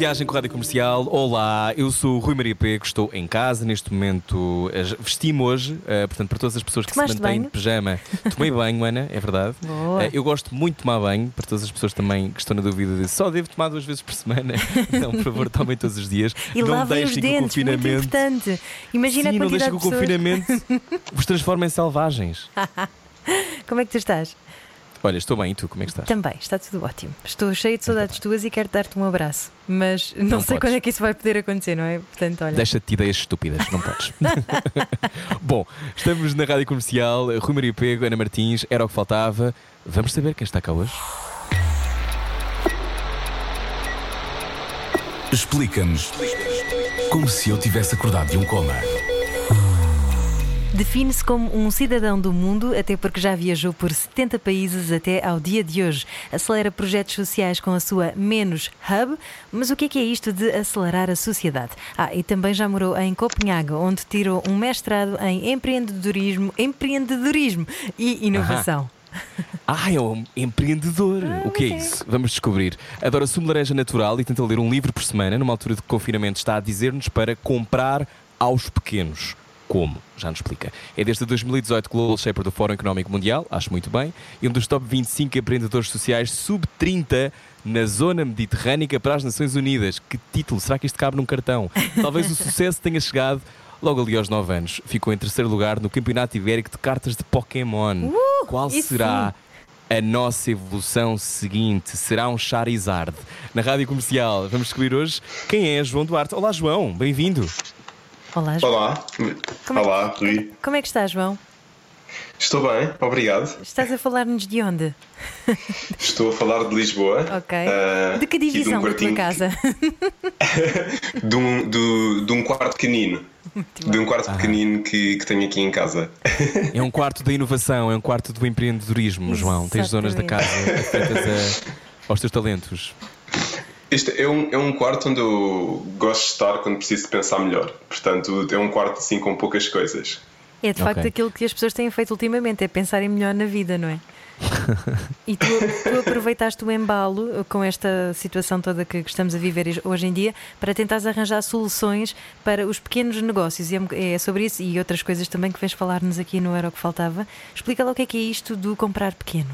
Viagem com a Rádio Comercial. Olá, eu sou o Rui Maria Pego, estou em casa neste momento. eh, Vesti-me hoje, eh, portanto, para todas as pessoas que Tomaste se mantêm banho? de pijama. Tomei banho, Ana, é verdade. Boa. Eh, Eu gosto muito de tomar banho, para todas as pessoas também que estão na dúvida de só devo tomar duas vezes por semana. Não, por favor, tomem todos os dias. E não lavem os deixem que o dentes, muito confinamento. importante. Imagina Sim, a não quantidade deixem de que o confinamento vos transforme em selvagens. Como é que tu estás? Olha, estou bem, e tu, como é que estás? Também, está tudo ótimo. Estou cheia de saudades tuas e quero dar-te um abraço. Mas não, Não sei podes. quando é que isso vai poder acontecer, não é? Portanto, olha. Deixa-te de ideias estúpidas, não podes. Bom, estamos na Rádio Comercial, Rui Maria Pego, Ana Martins, era o que faltava. Vamos saber quem está cá hoje? Explica-nos como se eu tivesse acordado de um coma. Define-se como um cidadão do mundo, até porque já viajou por 70 países até ao dia de hoje. Acelera projetos sociais com a sua Menos Hub. Mas o que é que é isto de acelerar a sociedade? Ah, e também já morou em Copenhague, onde tirou um mestrado em empreendedorismo, empreendedorismo e inovação. Ah, é um empreendedor. o que é isso? Vamos descobrir. Adora sumo laranja natural e tenta ler um livro por semana. Numa altura de confinamento, está a dizer-nos para comprar aos pequenos. Como? Já nos explica. É desde 2018 Global Shaper do Fórum Económico Mundial, acho muito bem, e um dos top 25 empreendedores sociais sub-30 na zona mediterrânica para as Nações Unidas. Que título? Será que isto cabe num cartão? Talvez o sucesso tenha chegado logo ali aos 9 anos. Ficou em terceiro lugar no Campeonato Ibérico de Cartas de Pokémon. Qual isso será a nossa evolução seguinte? Será um Charizard? Na Rádio Comercial, vamos descobrir hoje quem é João Duarte. Olá, João, bem-vindo. Olá, João. Olá, Como é- olá, Rui. Como é que estás, João? Estou bem, obrigado. Estás a falar-nos de onde? Estou a falar de Lisboa. Ok. ah, de que divisão de um da tua casa? De um, do- de um quarto pequenino. De um quarto pequenino que, que tenho aqui em casa. É um quarto da inovação, é um quarto do empreendedorismo, João. Tens zonas da casa afetas a- aos teus talentos. Este é um, é um quarto onde eu gosto de estar quando preciso de pensar melhor. Portanto, é um quarto assim com poucas coisas. É de facto Ok. aquilo que as pessoas têm feito ultimamente, é pensarem melhor na vida, não é? E tu, tu aproveitaste o embalo com esta situação toda que, estamos a viver hoje em dia para tentares arranjar soluções para os pequenos negócios. E é é sobre isso e outras coisas também que vens falar-nos aqui no Era o que Faltava. Explica lá o que é que é isto do comprar pequeno.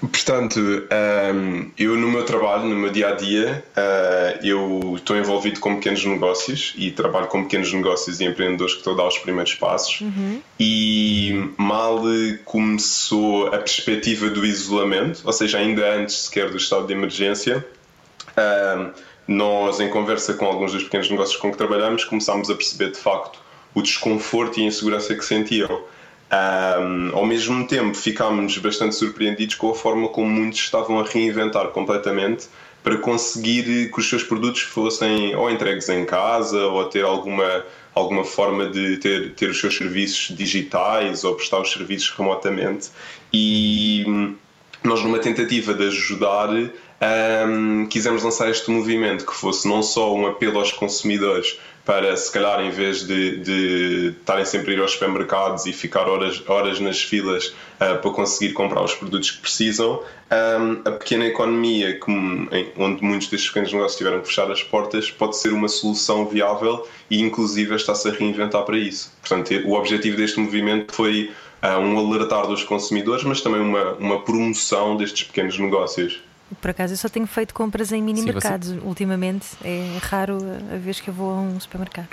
Portanto, ahm, eu no meu trabalho, no meu dia a dia, ah, eu estou envolvido com pequenos negócios e trabalho com pequenos negócios e empreendedores que estão a dar os primeiros passos. E mal começou a perspectiva do isolamento, ou seja, ainda antes sequer do estado de emergência, nós, em conversa com alguns dos pequenos negócios com que trabalhamos, começámos a perceber de facto o desconforto e a insegurança que sentiam. Ahm, ao mesmo tempo, ficámos bastante surpreendidos com a forma como muitos estavam a reinventar completamente para conseguir que os seus produtos fossem ou entregues em casa ou ter alguma, alguma forma de ter, ter os seus serviços digitais ou prestar os serviços remotamente. E hum, nós, numa tentativa de ajudar, hum, quisemos lançar este movimento que fosse não só um apelo aos consumidores para, se calhar, em vez de, de estarem sempre a ir aos supermercados e ficar horas, horas nas filas ah, para conseguir comprar os produtos que precisam, hum, a pequena economia, em- onde muitos destes pequenos negócios tiveram que fechar as portas, pode ser uma solução viável e, inclusive, está-se a reinventar para isso. Portanto, o objetivo deste movimento foi ah, um alertar dos consumidores, mas também uma, uma promoção destes pequenos negócios. Por acaso eu só tenho feito compras em mini Sim, mercados ultimamente. É raro a vez que eu vou a um supermercado.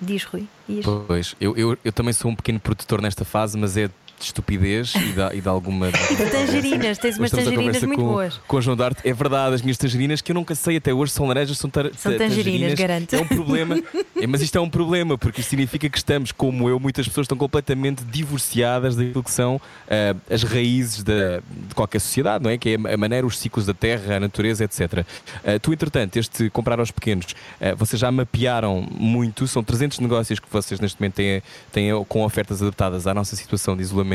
Diz Rui. Diz. Pois, eu, eu, eu também sou um pequeno produtor nesta fase, mas é de estupidez e de, e de alguma. E de tangerinas, tens umas tangerinas muito com, boas. Com o João Darte. É verdade, as minhas tangerinas que eu nunca sei até hoje são laranjas, são, tar- São ta- tangerinas, garanto. É um problema. É, mas isto é um problema, porque isto significa que estamos, como eu, muitas pessoas estão completamente divorciadas daquilo que são ah, as raízes da- de qualquer sociedade, não é? Que é a maneira, os ciclos da terra, a natureza, etc. Ah, tu, entretanto, este comprar aos pequenos, ah, vocês já mapearam muito, são 300 negócios que vocês neste momento têm, têm com ofertas adaptadas à nossa situação de isolamento.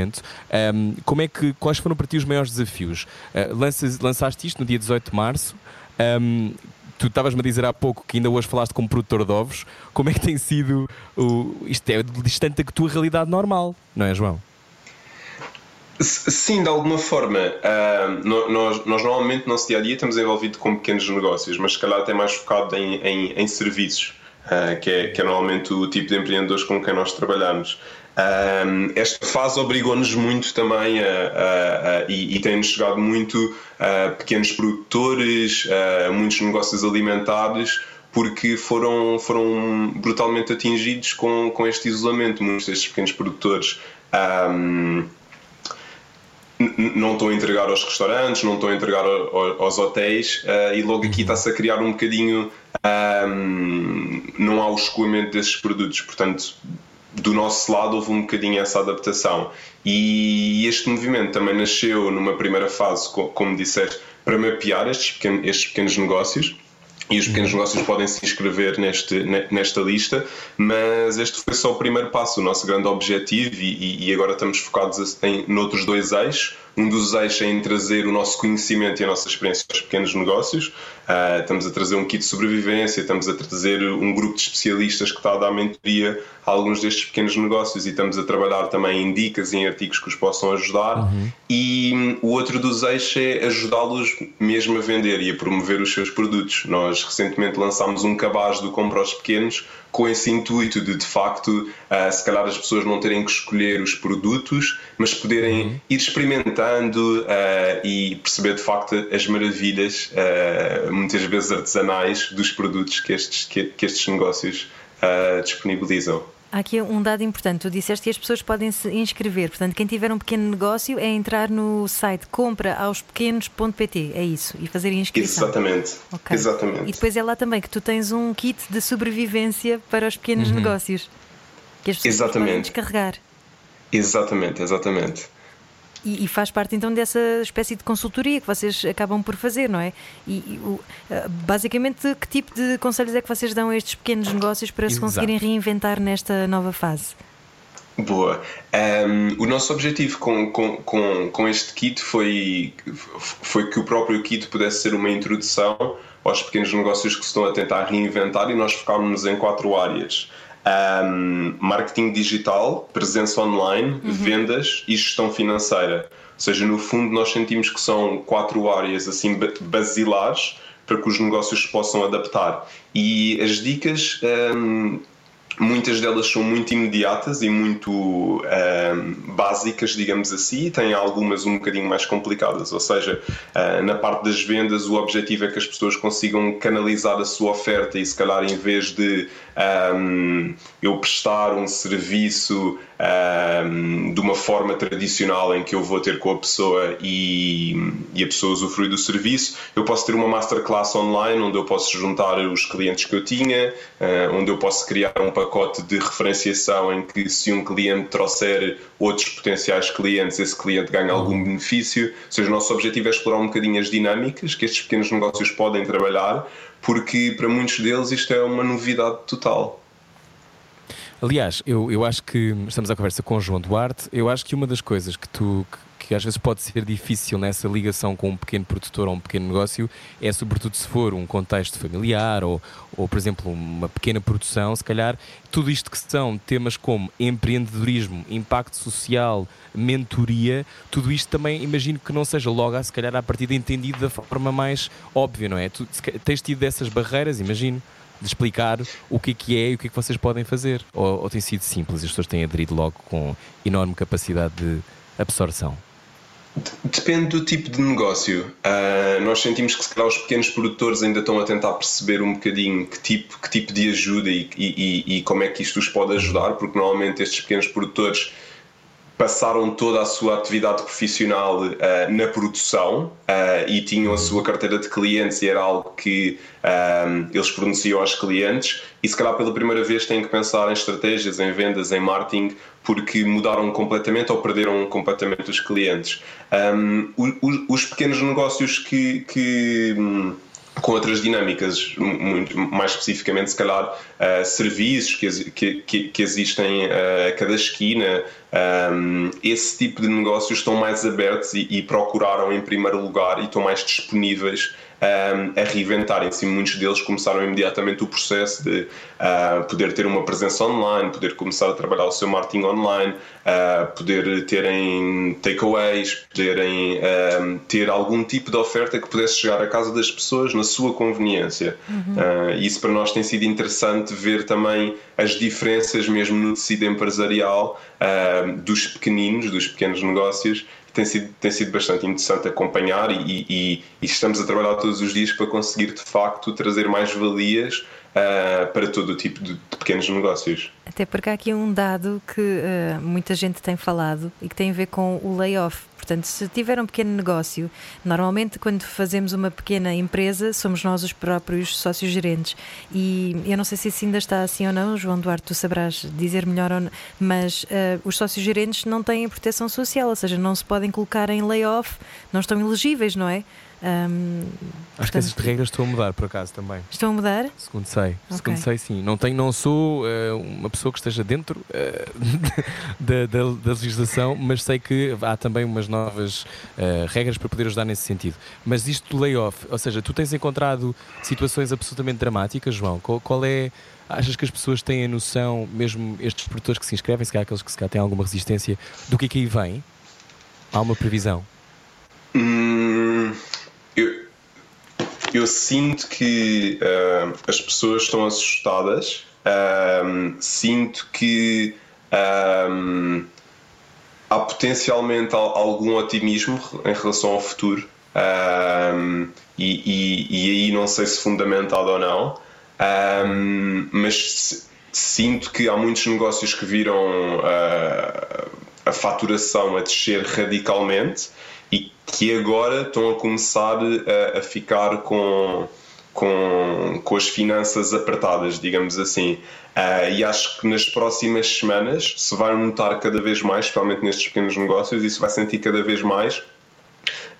Ahm, como é que, quais foram para ti os maiores desafios? Ah, lanças- lançaste isto no dia 18 de março. Ahm, tu estavas-me a dizer há pouco que ainda hoje falaste como produtor de ovos. Como é que tem sido o, isto é distante da tua realidade normal, não é, João? Sim, de alguma forma. No- nós, nós normalmente no nosso dia a dia estamos envolvidos com pequenos negócios, mas se calhar até mais focado em, em, em serviços, ah, que, é, que é normalmente o tipo de empreendedores com quem nós trabalhamos. Ah, esta fase obrigou-nos muito também a, a- a- e, e tem-nos chegado muito a pequenos produtores, a muitos negócios alimentares, porque foram, foram brutalmente atingidos com, com este isolamento, muitos destes pequenos produtores. N- não estou a entregar aos restaurantes, não estou a entregar ao- ao- aos hotéis eh, e logo aqui está-se a criar um bocadinho. ahm, não há o escoamento desses produtos, portanto, do nosso lado houve um bocadinho essa adaptação. E este movimento também nasceu numa primeira fase, co- como disseste, para mapear estes pequenos, estes pequenos negócios. E os pequenos negócios podem se inscrever neste, ne- nesta lista, mas este foi só o primeiro passo, o nosso grande objetivo, e, e- e agora estamos focados em noutros dois eixos. Um dos eixos é em trazer o nosso conhecimento e a nossa experiência aos pequenos negócios. Ah, estamos a trazer um kit de sobrevivência, estamos a trazer um grupo de especialistas que está a dar mentoria a alguns destes pequenos negócios e estamos a trabalhar também em dicas e em artigos que os possam ajudar. E hum, o outro dos eixos é ajudá-los mesmo a vender e a promover os seus produtos. Nós recentemente lançámos um cabaz do Compra aos Pequenos com esse intuito de, de facto, ah, se calhar as pessoas não terem que escolher os produtos, mas poderem ir experimentando ah, e perceber de facto as maravilhas, ah, muitas vezes artesanais, dos produtos que estes, que, que estes negócios ah, disponibilizam. Há aqui um dado importante. Tu disseste que as pessoas podem se inscrever. Portanto, quem tiver um pequeno negócio é entrar no site compraaospequenos.pt. É isso. E fazer a inscrição. Exatamente. Ok. Exatamente. E depois é lá também que tu tens um kit de sobrevivência para os pequenos negócios. Que as pessoas Exatamente. podem descarregar. Exatamente, exatamente. E, e faz parte então dessa espécie de consultoria que vocês acabam por fazer, não é? E, e o- eh, basicamente, que tipo de conselhos é que vocês dão a estes pequenos negócios para se Exato. conseguirem reinventar nesta nova fase? Boa. Um, o nosso objetivo com, com, com, com este kit foi, foi que o próprio kit pudesse ser uma introdução aos pequenos negócios que se estão a tentar reinventar e nós focámos em quatro áreas. Um, marketing digital, presença online, vendas e gestão financeira. Ou seja, no fundo nós sentimos que são quatro áreas assim ba- basilares para que os negócios se possam adaptar. E as dicas um, Muitas delas são muito imediatas e muito ahm, básicas, digamos assim, e têm algumas um bocadinho mais complicadas. Ou seja, ah, na parte das vendas, o objetivo é que as pessoas consigam canalizar a sua oferta e, se calhar, em vez de ahm, eu prestar um serviço ahm, de uma forma tradicional em que eu vou ter com a pessoa e, e a pessoa usufrui do serviço, eu posso ter uma masterclass online onde eu posso juntar os clientes que eu tinha, ah, onde eu posso criar um pacote de referenciação em que se um cliente trouxer outros potenciais clientes, esse cliente ganha algum benefício. Ou seja, o nosso objetivo é explorar um bocadinho as dinâmicas que estes pequenos negócios podem trabalhar, porque para muitos deles isto é uma novidade total. Aliás, eu, eu acho que estamos à conversa com o João Duarte. Eu acho que uma das coisas que tu que, às vezes pode ser difícil nessa ligação com um pequeno produtor ou um pequeno negócio é sobretudo se for um contexto familiar ou, ou por exemplo, uma pequena produção, se calhar tudo isto que são temas como empreendedorismo, impacto social, mentoria, tudo isto também imagino que não seja logo, se calhar, à partida entendido da forma mais óbvia, não é? Tu tens tido dessas barreiras, imagino de explicar o que é que é e o que é que vocês podem fazer? Ou, ou tem sido simples as pessoas têm aderido logo com enorme capacidade de absorção? Depende do tipo de negócio. Ah, nós sentimos que se calhar os pequenos produtores ainda estão a tentar perceber um bocadinho que tipo, que tipo de ajuda e- e- e como é que isto os pode ajudar, porque normalmente estes pequenos produtores passaram toda a sua atividade profissional uh, na produção uh, e tinham a sua carteira de clientes e era algo que um, eles forneciam aos clientes e se calhar pela primeira vez têm que pensar em estratégias, em vendas, em marketing porque mudaram completamente ou perderam completamente os clientes. Um, os, os, pequenos negócios que, que um, com outras dinâmicas, muito mais especificamente, se calhar, uh, serviços que, que, que existem uh, a cada esquina, um, esse tipo de negócios estão mais abertos e, e, procuraram em primeiro lugar e estão mais disponíveis um, a reinventarem-se. Muitos deles começaram imediatamente o processo de uh, poder ter uma presença online, poder começar a trabalhar o seu marketing online, uh, poder terem takeaways, poderem uh, ter algum tipo de oferta que pudesse chegar à casa das pessoas na sua conveniência. Uhum. isso para nós tem sido interessante ver também as diferenças mesmo no tecido empresarial dos pequeninos, dos pequenos negócios tem sido, tem sido bastante interessante acompanhar e, e, e, estamos a trabalhar todos os dias para conseguir de facto trazer mais valias uh, para todo o tipo de, de, pequenos negócios. Até porque há aqui um dado que uh, muita gente tem falado e que tem a ver com o layoff. Portanto, se tiver um pequeno negócio, normalmente quando fazemos uma pequena empresa, somos nós os próprios sócios gerentes. E eu não sei se isso ainda está assim ou não, João Duarte, tu sabrás dizer melhor ou não, mas uh, os sócios gerentes não têm proteção social, ou seja, não se podem colocar em layoff, não estão elegíveis, não é? Um, Acho portanto, que essas regras estão a mudar por acaso também. Estão a mudar? Segundo sei. Okay. Segundo sei, sim. Não, tenho, não sou uh, uma pessoa que esteja dentro uh, da, da, da, legislação, mas sei que há também umas novas uh, regras para poder ajudar nesse sentido. Mas isto do layoff, ou seja, tu tens encontrado situações absolutamente dramáticas, João. Qual, qual é. Achas que as pessoas têm a noção, mesmo estes produtores que se inscrevem, se calhar aqueles que se calhar têm alguma resistência, do que é que aí vem? Há uma previsão? Hum, eu, eu sinto que uh, as pessoas estão assustadas, uh, sinto que uh, há potencialmente algum otimismo em relação ao futuro. E, e, e, aí não sei se fundamentado ou não, mas sinto que há muitos negócios que viram a faturação a descer radicalmente e que agora estão a começar a, a ficar com, com, com as finanças apertadas, digamos assim. Uh, e acho que nas próximas semanas se vai notar cada vez mais, especialmente nestes pequenos negócios, e se vai sentir cada vez mais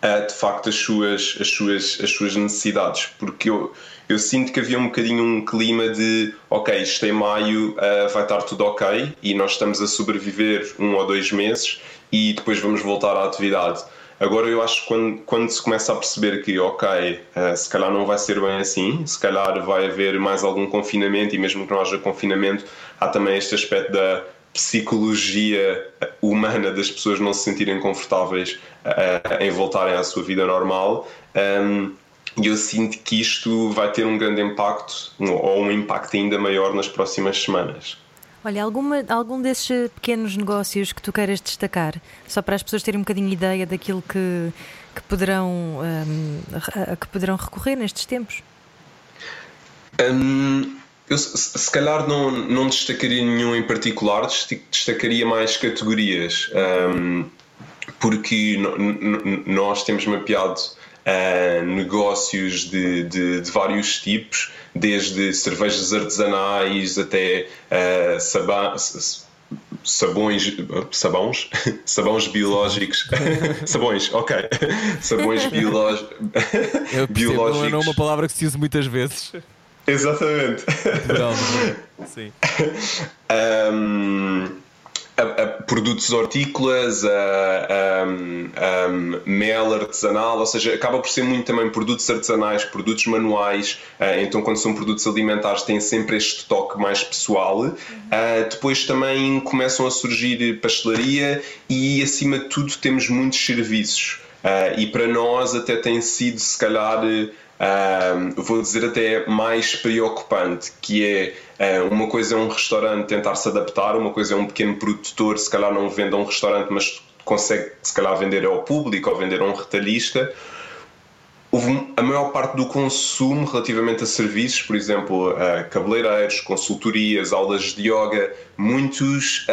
uh, de facto as suas, as, suas, as suas necessidades. Porque eu, eu sinto que havia um bocadinho um clima de ok, isto em maio uh, vai estar tudo ok e nós estamos a sobreviver um ou dois meses e depois vamos voltar à atividade. Agora eu acho que quando, quando se começa a perceber que, ok, uh, se calhar não vai ser bem assim, se calhar vai haver mais algum confinamento e mesmo que não haja confinamento, há também este aspecto da psicologia humana das pessoas não se sentirem confortáveis uh, em voltarem à sua vida normal. Um, e eu sinto que isto vai ter um grande impacto, ou um impacto ainda maior nas próximas semanas. Olha, alguma, algum desses pequenos negócios que tu queiras destacar, só para as pessoas terem um bocadinho ideia daquilo que, que, poderão, um, que poderão recorrer nestes tempos? Um, eu se, calhar não, não destacaria nenhum em particular, destacaria mais categorias, um, porque nós temos mapeado uh, negócios de, de, de, vários tipos, desde cervejas artesanais até uh, sabões, sabões, sabões biológicos, sabões, ok, sabões biológicos. biológicos. Não é uma palavra que se usa muitas vezes. Exatamente. Sim. um, a, a produtos hortícolas, a, a, mel artesanal, ou seja, acaba por ser muito também produtos artesanais, produtos manuais. Uh, então, quando são produtos alimentares, tem sempre este toque mais pessoal. Uh, depois também começam a surgir pastelaria e, acima de tudo, temos muitos serviços. Uh, e para nós, até tem sido, se calhar vou dizer até mais preocupante, que é uma coisa é um restaurante tentar se adaptar, uma coisa é um pequeno produtor, se calhar não vende a um restaurante, mas consegue se calhar vender ao público ou vender a um retalhista. a maior parte do consumo relativamente a serviços, por exemplo, uh, cabeleireiros, consultorias, aulas de yoga, muitos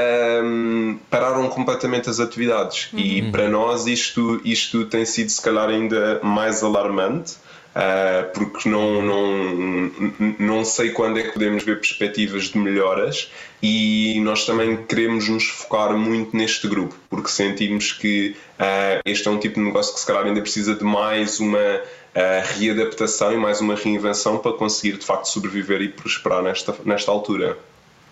um, pararam completamente as atividades. Uhum. E para nós isto, isto tem sido se calhar ainda mais alarmante. Uh, porque não, não, não sei quando é que podemos ver perspectivas de melhoras e nós também queremos nos focar muito neste grupo, porque sentimos que uh, este é um tipo de negócio que se calhar ainda precisa de mais uma uh, readaptação e mais uma reinvenção para conseguir de facto sobreviver e prosperar nesta, nesta altura.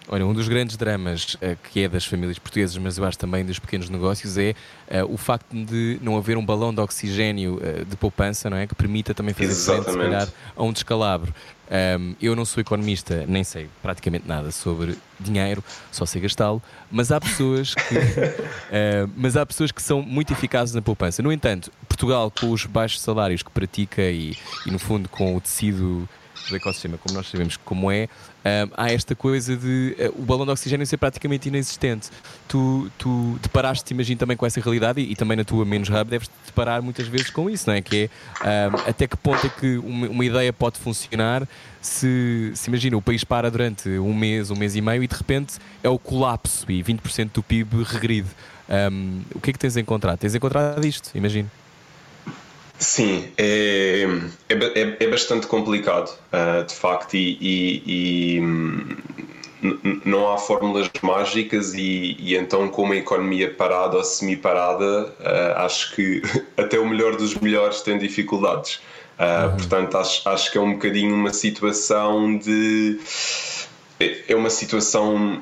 Olha, um dos grandes dramas uh, que é das famílias portuguesas, mas eu acho também dos pequenos negócios, é uh, o facto de não haver um balão de oxigênio uh, de poupança, não é? Que permita também fazer frente, se calhar, a um descalabro. Um, eu não sou economista, nem sei praticamente nada sobre dinheiro, só sei gastá-lo, mas há pessoas que, uh, mas há pessoas que são muito eficazes na poupança. No entanto, Portugal, com os baixos salários que pratica e, e no fundo com o tecido do ecossistema, como nós sabemos como é, um, há esta coisa de uh, o balão de oxigênio ser praticamente inexistente. Tu, tu deparaste, imagino, também com essa realidade e, e, também na tua Menos Hub deves deparar muitas vezes com isso, não é? Que é um, até que ponto é que uma, uma, ideia pode funcionar se, se imagina o país para durante um mês, um mês e meio e de repente é o colapso e 20% do PIB regride. Um, o que é que tens encontrado? Tens encontrado isto, imagino. Sim, é, é, é, é bastante complicado, uh, de facto, e, e, e hum, não há fórmulas mágicas e, e, então com uma economia parada ou semi-parada uh, acho que até o melhor dos melhores tem dificuldades uh, uhum. portanto acho, acho que é um bocadinho uma situação de é, é uma situação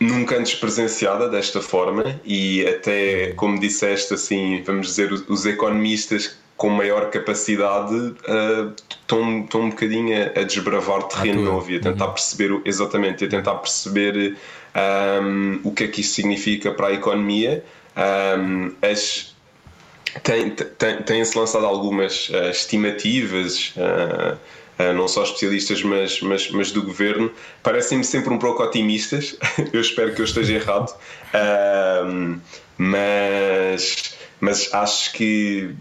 nunca antes presenciada desta forma e até, como disseste, assim, vamos dizer, os economistas com maior capacidade uh, estão, estão um bocadinho a, a desbravar terreno novo e a tentar uhum. perceber, exatamente, a tentar perceber um, o que é que isso significa para a economia. Um, as, tem, tem, têm-se lançado algumas uh, estimativas uh, não só especialistas, mas, mas, mas do governo, parecem-me sempre um pouco otimistas. eu espero que eu esteja errado, mas, mas acho que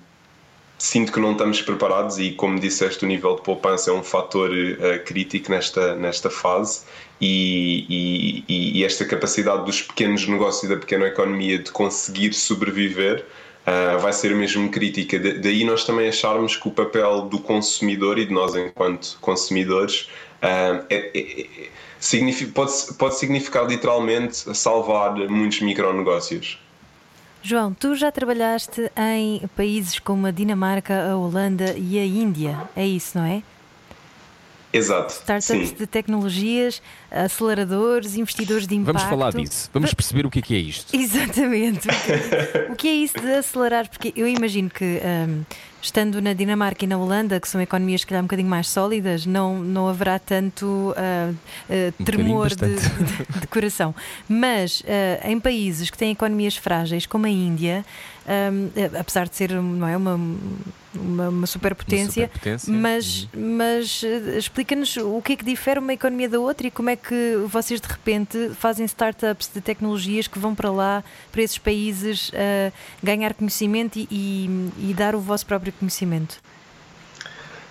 sinto que não estamos preparados e, como disseste, o nível de poupança é um fator uh, crítico nesta, nesta fase e, e, e, esta capacidade dos pequenos negócios e da pequena economia de conseguir sobreviver uh, vai ser mesmo crítica. daí nós também acharmos que o papel do consumidor e de nós enquanto consumidores uh, é, é, é, pode, pode significar literalmente salvar muitos micronegócios. João, tu já trabalhaste em países como a Dinamarca, a Holanda e a Índia, é isso, não é? Exato. Startups sim. de tecnologias, aceleradores, investidores de impacto. Vamos falar disso, vamos perceber o que é, que é isto. Exatamente. o que é isso de acelerar? Porque eu imagino que. Um, estando na Dinamarca e na Holanda, que são economias que calhar um bocadinho mais sólidas, não, não haverá tanto uh, uh, tremor de, de, de, coração. Mas uh, em países que têm economias frágeis, como a Índia, um, apesar de ser não é, uma, uma, uma superpotência, uma superpotência. mas, uhum. mas explica-nos o que é que difere uma economia da outra e como é que vocês de repente fazem startups de tecnologias que vão para lá, para esses países, ganhar conhecimento e, e, e dar o vosso próprio conhecimento.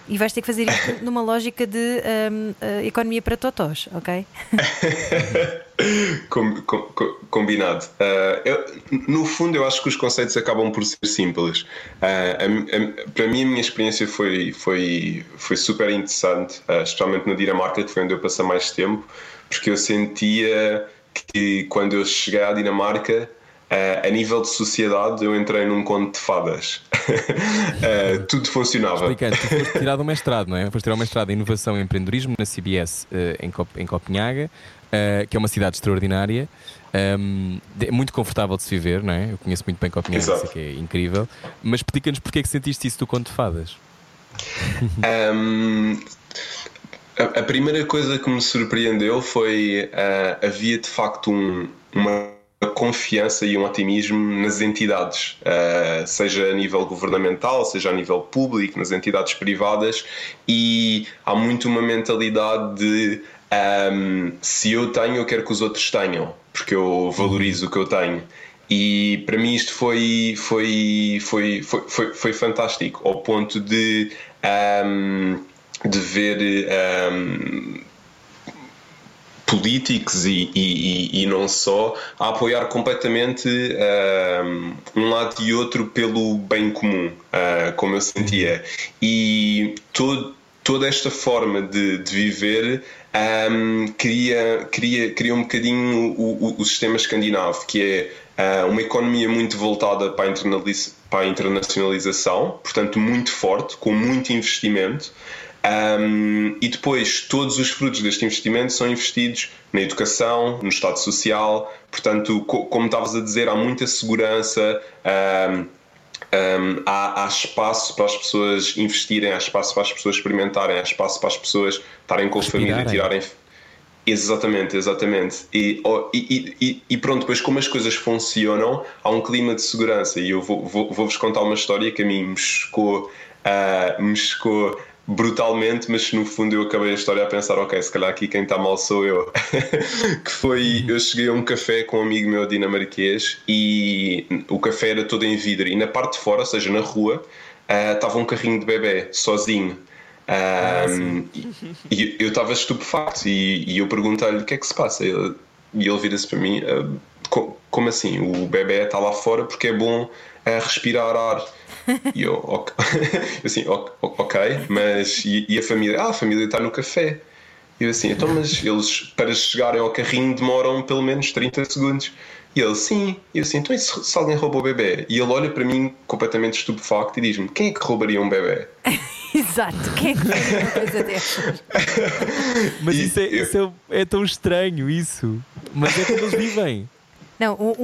E vais ter que fazer isto numa lógica de um, uh, economia para totós, ok? com, com, combinado. Uh, eu, no fundo, eu acho que os conceitos acabam por ser simples. Uh, a, a, para mim, a minha experiência foi, foi, foi super interessante, uh, especialmente na Dinamarca, que foi onde eu passei mais tempo, porque eu sentia que quando eu cheguei à Dinamarca Uh, a nível de sociedade, eu entrei num conto de fadas. uh, tudo funcionava. Explicando, tu foste tirado um mestrado, não é? Foste tirar um mestrado em Inovação e Empreendedorismo na CBS uh, em, Cop em Copenhaga, que é uma cidade extraordinária. Um, é muito confortável de se viver, não é? Eu conheço muito bem Copenhague, sei que é incrível. Mas explica-nos porque é que sentiste isso do conto de fadas. Um, a, a, primeira coisa que me surpreendeu foi havia de facto um, uma confiança e um otimismo nas entidades, uh, seja a nível governamental, seja a nível público, nas entidades privadas, e há muito uma mentalidade de um, ehm, se eu tenho, eu quero que os outros tenham, porque eu valorizo o que eu tenho. E para mim isto foi, foi, foi, foi, foi, foi fantástico, ao ponto de, um, de ver um, políticos e, e, e, não só a apoiar completamente um, um lado e outro pelo bem comum, uh, como eu sentia. E toda esta forma de, de viver um, cria, cria, cria um bocadinho o, o, o sistema escandinavo, que é uh, uma economia muito voltada para a, para a internacionalização, portanto, muito forte, com muito investimento. Um, e depois todos os frutos deste investimento são investidos na educação, no Estado Social, portanto, co como estavas a dizer, há muita segurança, um, um, há, há, espaço para as pessoas investirem, há espaço para as pessoas experimentarem, há espaço para as pessoas estarem com a família, tirarem. Exatamente, exatamente. E, e, e, e, pronto, depois como as coisas funcionam, há um clima de segurança. E eu vou-vos vou, vou contar uma história que a mim me chocou, uh, me chocou brutalmente, mas no fundo eu acabei a história a pensar, ok, se calhar aqui quem está mal sou eu. que foi, eu cheguei a um café com um amigo meu dinamarquês e o café era todo em vidro e na parte de fora, ou seja, na rua, uh, estava um carrinho de bebê, sozinho. Ah, e, eu estava estupefacto e, e eu perguntei-lhe o que é que se passa. e ele vira-se para mim: uh, como assim? O bebê está lá fora porque é bom uh, respirar ar. E eu, ok, assim, ok, mas e, e, a família? Ah, a família está no café. E eu assim, então, mas eles para chegarem ao carrinho demoram pelo menos 30 segundos. E ele, sim. E eu assim, então e se, se alguém roubou o bebê? E ele olha para mim completamente estupefacto e diz-me: quem é que roubaria um bebê? Exato, quem é que faria uma coisa dessas? Mas isso, é, isso é, é tão estranho, isso. Mas é como eles vivem. Não, um,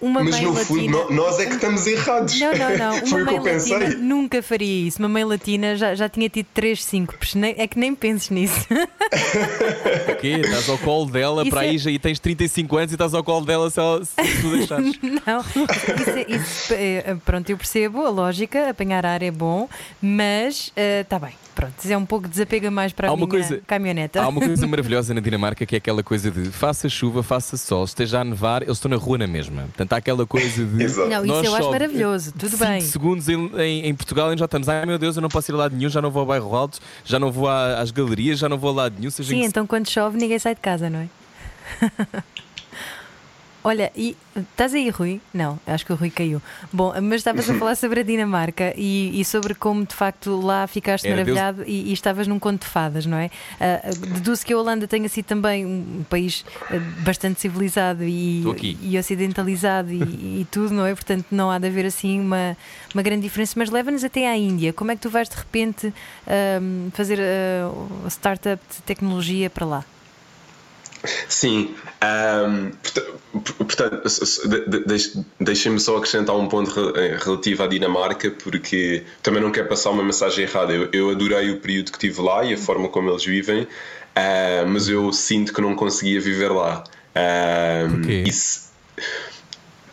uma Mas mãe no latina... fundo, nós é que estamos errados. Não, não, não. Uma Foi o que mãe eu pensei. latina nunca faria isso. Uma mãe latina já, já tinha tido 3 síncopes. É que nem penses nisso. O quê? Estás ao colo dela Isso para aí é- já, e tens 35 anos e estás ao colo dela se, ela, se tu deixares. Não, isso, é- isso é- pronto, eu percebo a lógica, apanhar ar é bom, mas está bem, pronto, é um pouco desapega mais para Há a minha coisa- caminhoneta. Há uma coisa maravilhosa na Dinamarca que é aquela coisa de faça chuva, faça sol, esteja a nevar, eles estão na rua na mesma. Portanto, há aquela coisa de. Não, isso eu acho maravilhoso, tudo bem. segundos em, em, em Portugal e já estamos. Ai meu Deus, eu não posso ir a lado nenhum, já não vou ao bairro alto, já não vou à- às galerias, já não vou a lado nenhum. Seja Sim, que- então quando chove ninguém sai de casa, não é? Olha, e estás aí, Rui? Não, acho que o Rui caiu. Bom, mas estavas a falar sobre a Dinamarca e, e sobre como de facto lá ficaste Era maravilhado e, e estavas num conto de fadas, não é? Ah, deduzo que a Holanda tenha sido também um país ah, bastante civilizado e, e ocidentalizado e, tudo, não é? Portanto, não há de haver assim uma, uma grande diferença. Mas leva-nos até à Índia. Como é que tu vais de repente ah, fazer uh, startup de tecnologia para lá? Sim, ahm, porta- portanto, deixem-me só acrescentar um ponto eh, relativo à Dinamarca, porque também não quero passar uma mensagem errada. Eu, eu adorei o período que tive lá e a forma como eles vivem, ah, mas eu sinto que não conseguia viver lá. Ahm, Porquê? e se-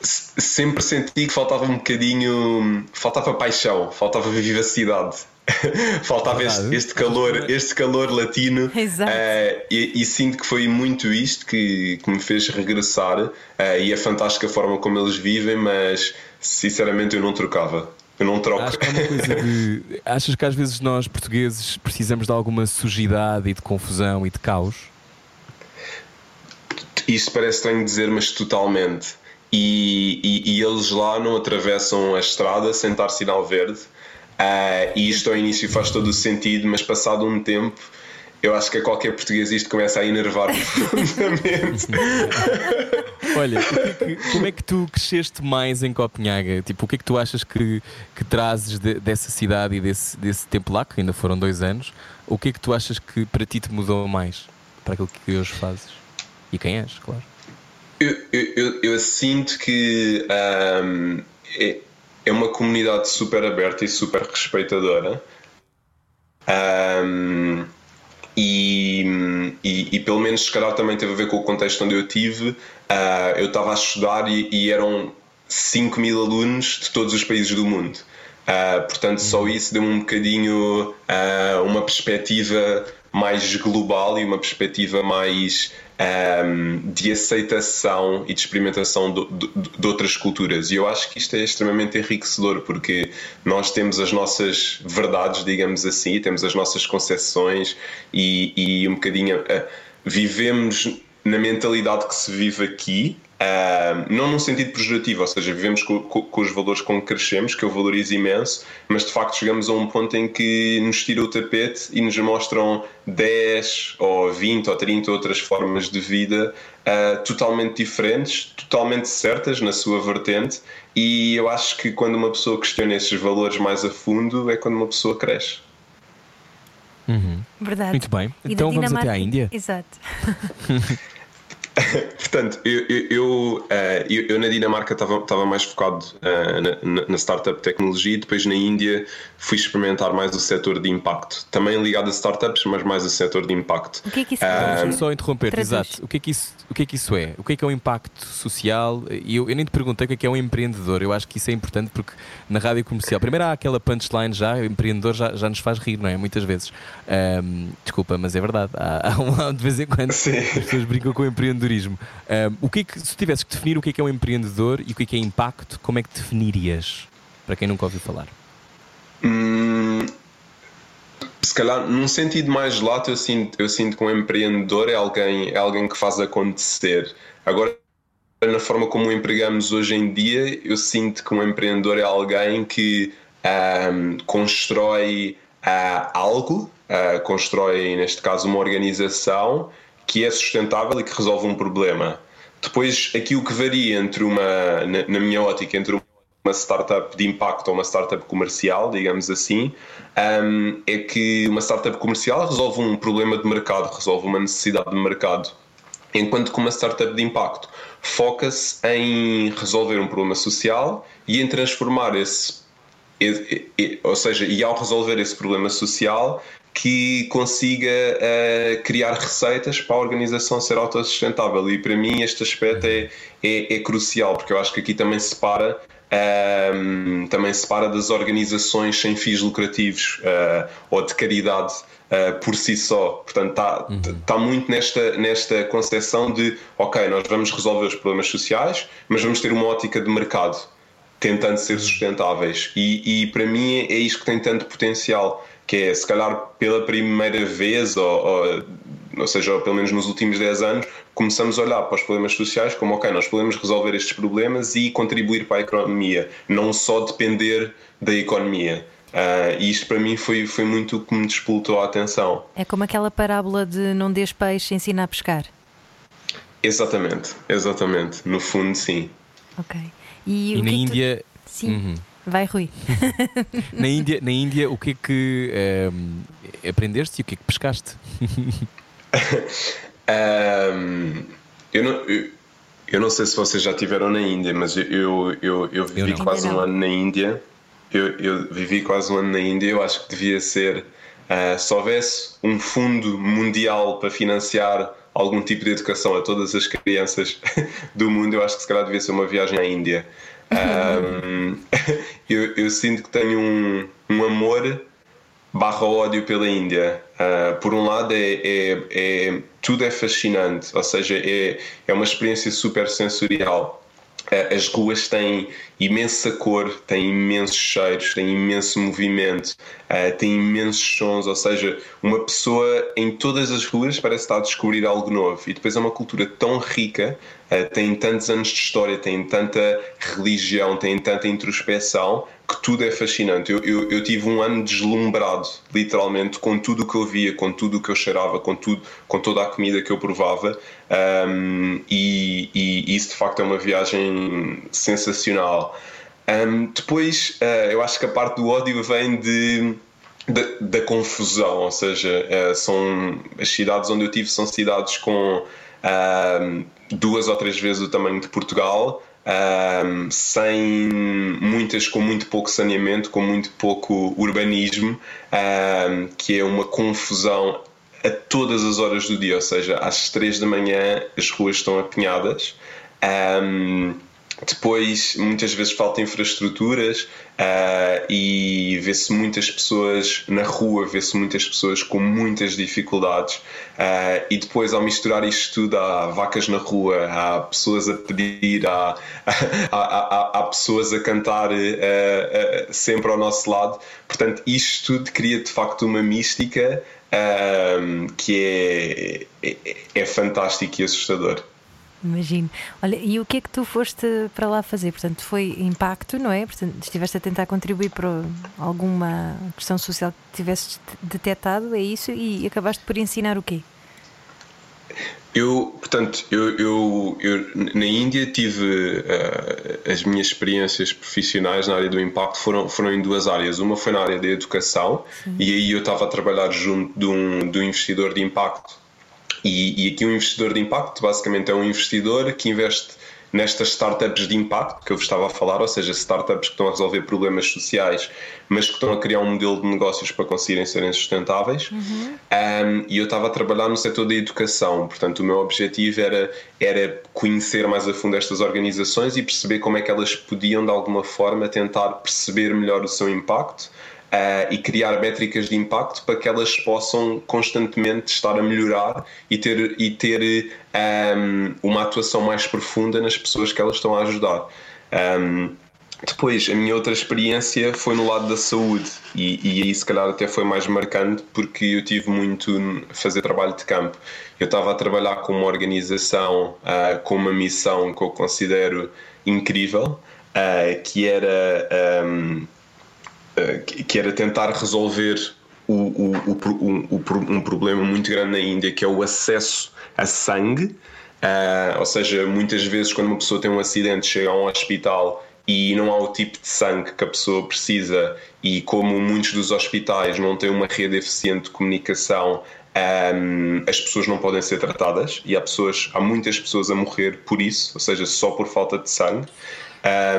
se- sempre senti que faltava um bocadinho, faltava paixão, faltava vivacidade. faltava este, este calor, este calor latino Exato. eh, e, e sinto que foi muito isto que, que me fez regressar eh, e é fantástica a forma como eles vivem, mas sinceramente eu não trocava. Eu não troco. Acho que é uma coisa de. Achas que às vezes nós, portugueses, precisamos de alguma sujidade e de confusão e de caos? Isto parece estranho dizer, mas totalmente. E, e- e eles lá não atravessam a estrada sem estar sinal verde. Ah, e isto ao início faz todo o sentido, mas passado um tempo, eu acho que a qualquer português isto começa a enervar profundamente. Olha, é como é que tu cresceste mais em Copenhaga? Tipo, o que é que tu achas que, que trazes de- dessa cidade e desse, desse tempo lá, que ainda foram dois anos? O que é que tu achas que para ti te mudou mais para aquilo que hoje fazes? E quem és, claro. Eu, eu, eu, eu sinto que ahm, é, uma comunidade super aberta e super respeitadora. Ahm, e, e, e pelo menos se calhar também teve a ver com o contexto onde eu tive. Ah, eu estava a estudar e, e eram 5 mil alunos de todos os países do mundo. Ah, portanto, só isso deu-me um bocadinho ah, uma perspectiva mais global e uma perspectiva mais um, de aceitação e de experimentação de, outras culturas. E eu acho que isto é extremamente enriquecedor porque nós temos as nossas verdades, digamos assim, temos as nossas concepções e, e um bocadinho uh, vivemos na mentalidade que se vive aqui Uh, não num sentido pejorativo, ou seja, vivemos com, com, com, os valores com que crescemos, que eu valorizo imenso, mas de facto chegamos a um ponto em que nos tira o tapete e nos mostram 10 ou 20 ou 30 outras formas de vida uh, totalmente diferentes, totalmente certas na sua vertente, e eu acho que quando uma pessoa questiona esses valores mais a fundo é quando uma pessoa cresce. Uhum. Verdade. Muito bem. E então vamos até à Índia. Exato. Portanto, eu, eu, eh, eu, eu, na Dinamarca estava mais focado uh, na, na, startup tecnologia e depois na Índia fui experimentar mais o setor de impacto. Também ligado a startups, mas mais o setor de impacto. O que é que isso é? Só interromper, exato. O que, é que isso, o que é que isso é? O que é que é o impacto social? E eu, eu nem te perguntei o que é que é um empreendedor. Eu acho que isso é importante porque na rádio comercial, primeiro há aquela punchline já, o empreendedor já, já nos faz rir, não é? Muitas vezes. Um, desculpa, mas é verdade. Há, há um, de vez em quando Sim. as pessoas brincam com o empreendedor empreendedorismo. Um, o que é que, se tivesses que definir o que é que é um empreendedor e o que é que é impacto, como é que definirias? Para quem nunca ouviu falar. Hum, se calhar, num sentido mais lato, eu sinto, eu sinto que um empreendedor é alguém, é alguém que faz acontecer. Agora, na forma como empregamos hoje em dia, eu sinto que um empreendedor é alguém que um, constrói uh, algo, uh, constrói, neste caso, uma organização que é sustentável e que resolve um problema. Depois, aqui o que varia entre uma, na, na minha ótica, entre uma startup de impacto ou uma startup comercial, digamos assim, um, é que uma startup comercial resolve um problema de mercado, resolve uma necessidade de mercado, enquanto que uma startup de impacto foca-se em resolver um problema social e em transformar esse ou seja, e ao resolver esse problema social, que consiga uh, criar receitas para a organização ser autossustentável. E para mim este aspecto é, é, é crucial, porque eu acho que aqui também se para. Um, ehm, também se para das organizações sem fins lucrativos uh, ou de caridade uh, por si só. Portanto, está uhum. tá muito nesta, nesta concepção de, ok, nós vamos resolver os problemas sociais, mas vamos ter uma ótica de mercado, tentando ser sustentáveis. E, e para mim é isto que tem tanto potencial que é se calhar pela primeira vez, ou, ou, ou seja, ou pelo menos nos últimos 10 anos, começamos a olhar para os problemas sociais como, ok, nós podemos resolver estes problemas e contribuir para a economia, não só depender da economia. Uh, e isto para mim foi, foi muito o que me despoltou a atenção. É como aquela parábola de não des peixe, ensina a pescar. Exatamente, exatamente. No fundo, sim. Ok. E, e na Índia. Tu... Sim. Uhum. Vai, Rui. na, Índia, na Índia, o que é que um, ehm, aprendeste e o que é que pescaste? um, eu, não, eu, eu, não sei se vocês já estiveram na Índia, mas eu, eu, eu vivi eu quase um ano na Índia. Eu, eu vivi quase um ano na Índia. Eu acho que devia ser. Uh, se houvesse um fundo mundial para financiar algum tipo de educação a todas as crianças do mundo, eu acho que se calhar devia ser uma viagem à Índia. Um, eu, eu, sinto que tenho um, um amor barra ódio pela Índia. Uh, por um lado, é, é, é, tudo é fascinante, ou seja, é, é uma experiência super sensorial. Uh, as ruas têm imensa cor, têm imensos cheiros, têm imenso movimento, uh, têm imensos sons, ou seja, uma pessoa em todas as ruas parece estar a descobrir algo novo. E depois é uma cultura tão rica uh, tem tantos anos de história, tem tanta religião, tem tanta introspeção que tudo é fascinante. Eu, eu, eu, tive um ano deslumbrado, literalmente, com tudo o que eu via, com tudo o que eu cheirava, com, tudo, com toda a comida que eu provava. Um, e, e, isso de facto é uma viagem sensacional. Um, depois, uh, eu acho que a parte do ódio vem de. Da, da confusão, ou seja, uh, são as cidades onde eu tive são cidades com uh, duas ou três vezes o tamanho de Portugal, um, sem muitas com muito pouco saneamento, com muito pouco urbanismo, um, que é uma confusão a todas as horas do dia, ou seja, às três da manhã as ruas estão apinhadas. Um, depois, muitas vezes falta infraestruturas uh, e vê-se muitas pessoas na rua, vê-se muitas pessoas com muitas dificuldades. Uh, e depois, ao misturar isto tudo, há vacas na rua, há pessoas a pedir, há, há, há, há pessoas a cantar uh, sempre ao nosso lado. Portanto, isto tudo cria de facto uma mística que é, é, é fantástico e assustador. Imagino. Olha, e o que é que tu foste para lá fazer? Portanto, foi impacto, não é? Portanto, estiveste a tentar contribuir para alguma questão social que tivesses detectado, é isso? E acabaste por ensinar o quê? Eu, portanto, eu, eu, eu na Índia tive uh, as minhas experiências profissionais na área do impacto foram, foram em duas áreas. Uma foi na área da educação Sim. e aí eu estava a trabalhar junto de um, de um investidor de impacto e, e aqui um investidor de impacto basicamente é um investidor que investe nestas startups de impacto que eu vos estava a falar, ou seja, startups que estão a resolver problemas sociais, mas que estão a criar um modelo de negócios para conseguirem serem sustentáveis. Uhum. Um, e eu estava a trabalhar no setor da educação, portanto, o meu objetivo era, era conhecer mais a fundo estas organizações e perceber como é que elas podiam, de alguma forma, tentar perceber melhor o seu impacto uh, e criar métricas de impacto para que elas possam constantemente estar a melhorar e ter, e ter um, ehm, uma atuação mais profunda nas pessoas que elas estão a ajudar. Um, ehm, depois, a minha outra experiência foi no lado da saúde e, e aí se calhar até foi mais marcante porque eu tive muito a fazer trabalho de campo. Eu estava a trabalhar com uma organização uh, com uma missão que eu considero incrível, uh, que era um, ehm, eh, que era tentar resolver o, o, o, um problema muito grande na Índia, que é o acesso a sangue. Uh, ou seja, muitas vezes quando uma pessoa tem um acidente, chega a um hospital e não há o tipo de sangue que a pessoa precisa, e como muitos dos hospitais não têm uma rede eficiente de comunicação, um, as pessoas não podem ser tratadas e há, pessoas, há muitas pessoas a morrer por isso, ou seja, só por falta de sangue.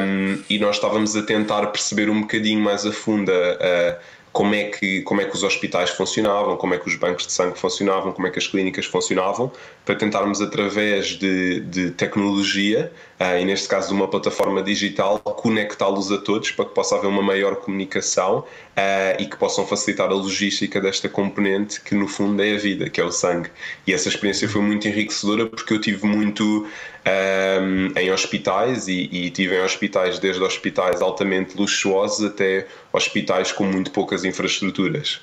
Um, e nós estávamos a tentar perceber um bocadinho mais a fundo uh, como, é que, como é que os hospitais funcionavam, como é que os bancos de sangue funcionavam, como é que as clínicas funcionavam, para tentarmos, através de, de tecnologia, e neste caso de uma plataforma digital, conectá-los a todos para que possa haver uma maior comunicação uh, e que possam facilitar a logística desta componente que, no fundo, é a vida, que é o sangue. E essa experiência foi muito enriquecedora porque eu tive muito um, em hospitais e, e tive em hospitais desde hospitais altamente luxuosos até hospitais com muito poucas infraestruturas.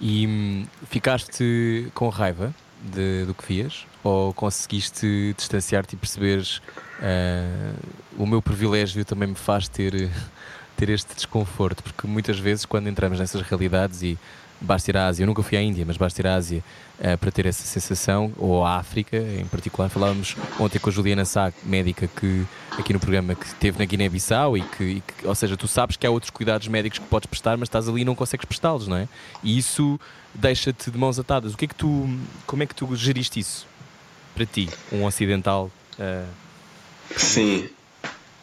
E hum, ficaste com raiva de, do que vias? Ou conseguiste distanciar-te e perceberes uh, o meu privilégio também me faz ter, ter este desconforto? Porque muitas vezes, quando entramos nessas realidades e basta ir à Ásia, eu nunca fui à Índia, mas basta ir à Ásia uh, para ter essa sensação, ou à África em particular. Falávamos ontem com a Juliana Sá, médica que aqui no programa que esteve na Guiné-Bissau e que, e que, ou seja, tu sabes que há outros cuidados médicos que podes prestar, mas estás ali e não consegues prestá-los, não é? E isso deixa-te de mãos atadas. O que é que tu, como é que tu geriste isso para ti, um ocidental? Uh... Sim.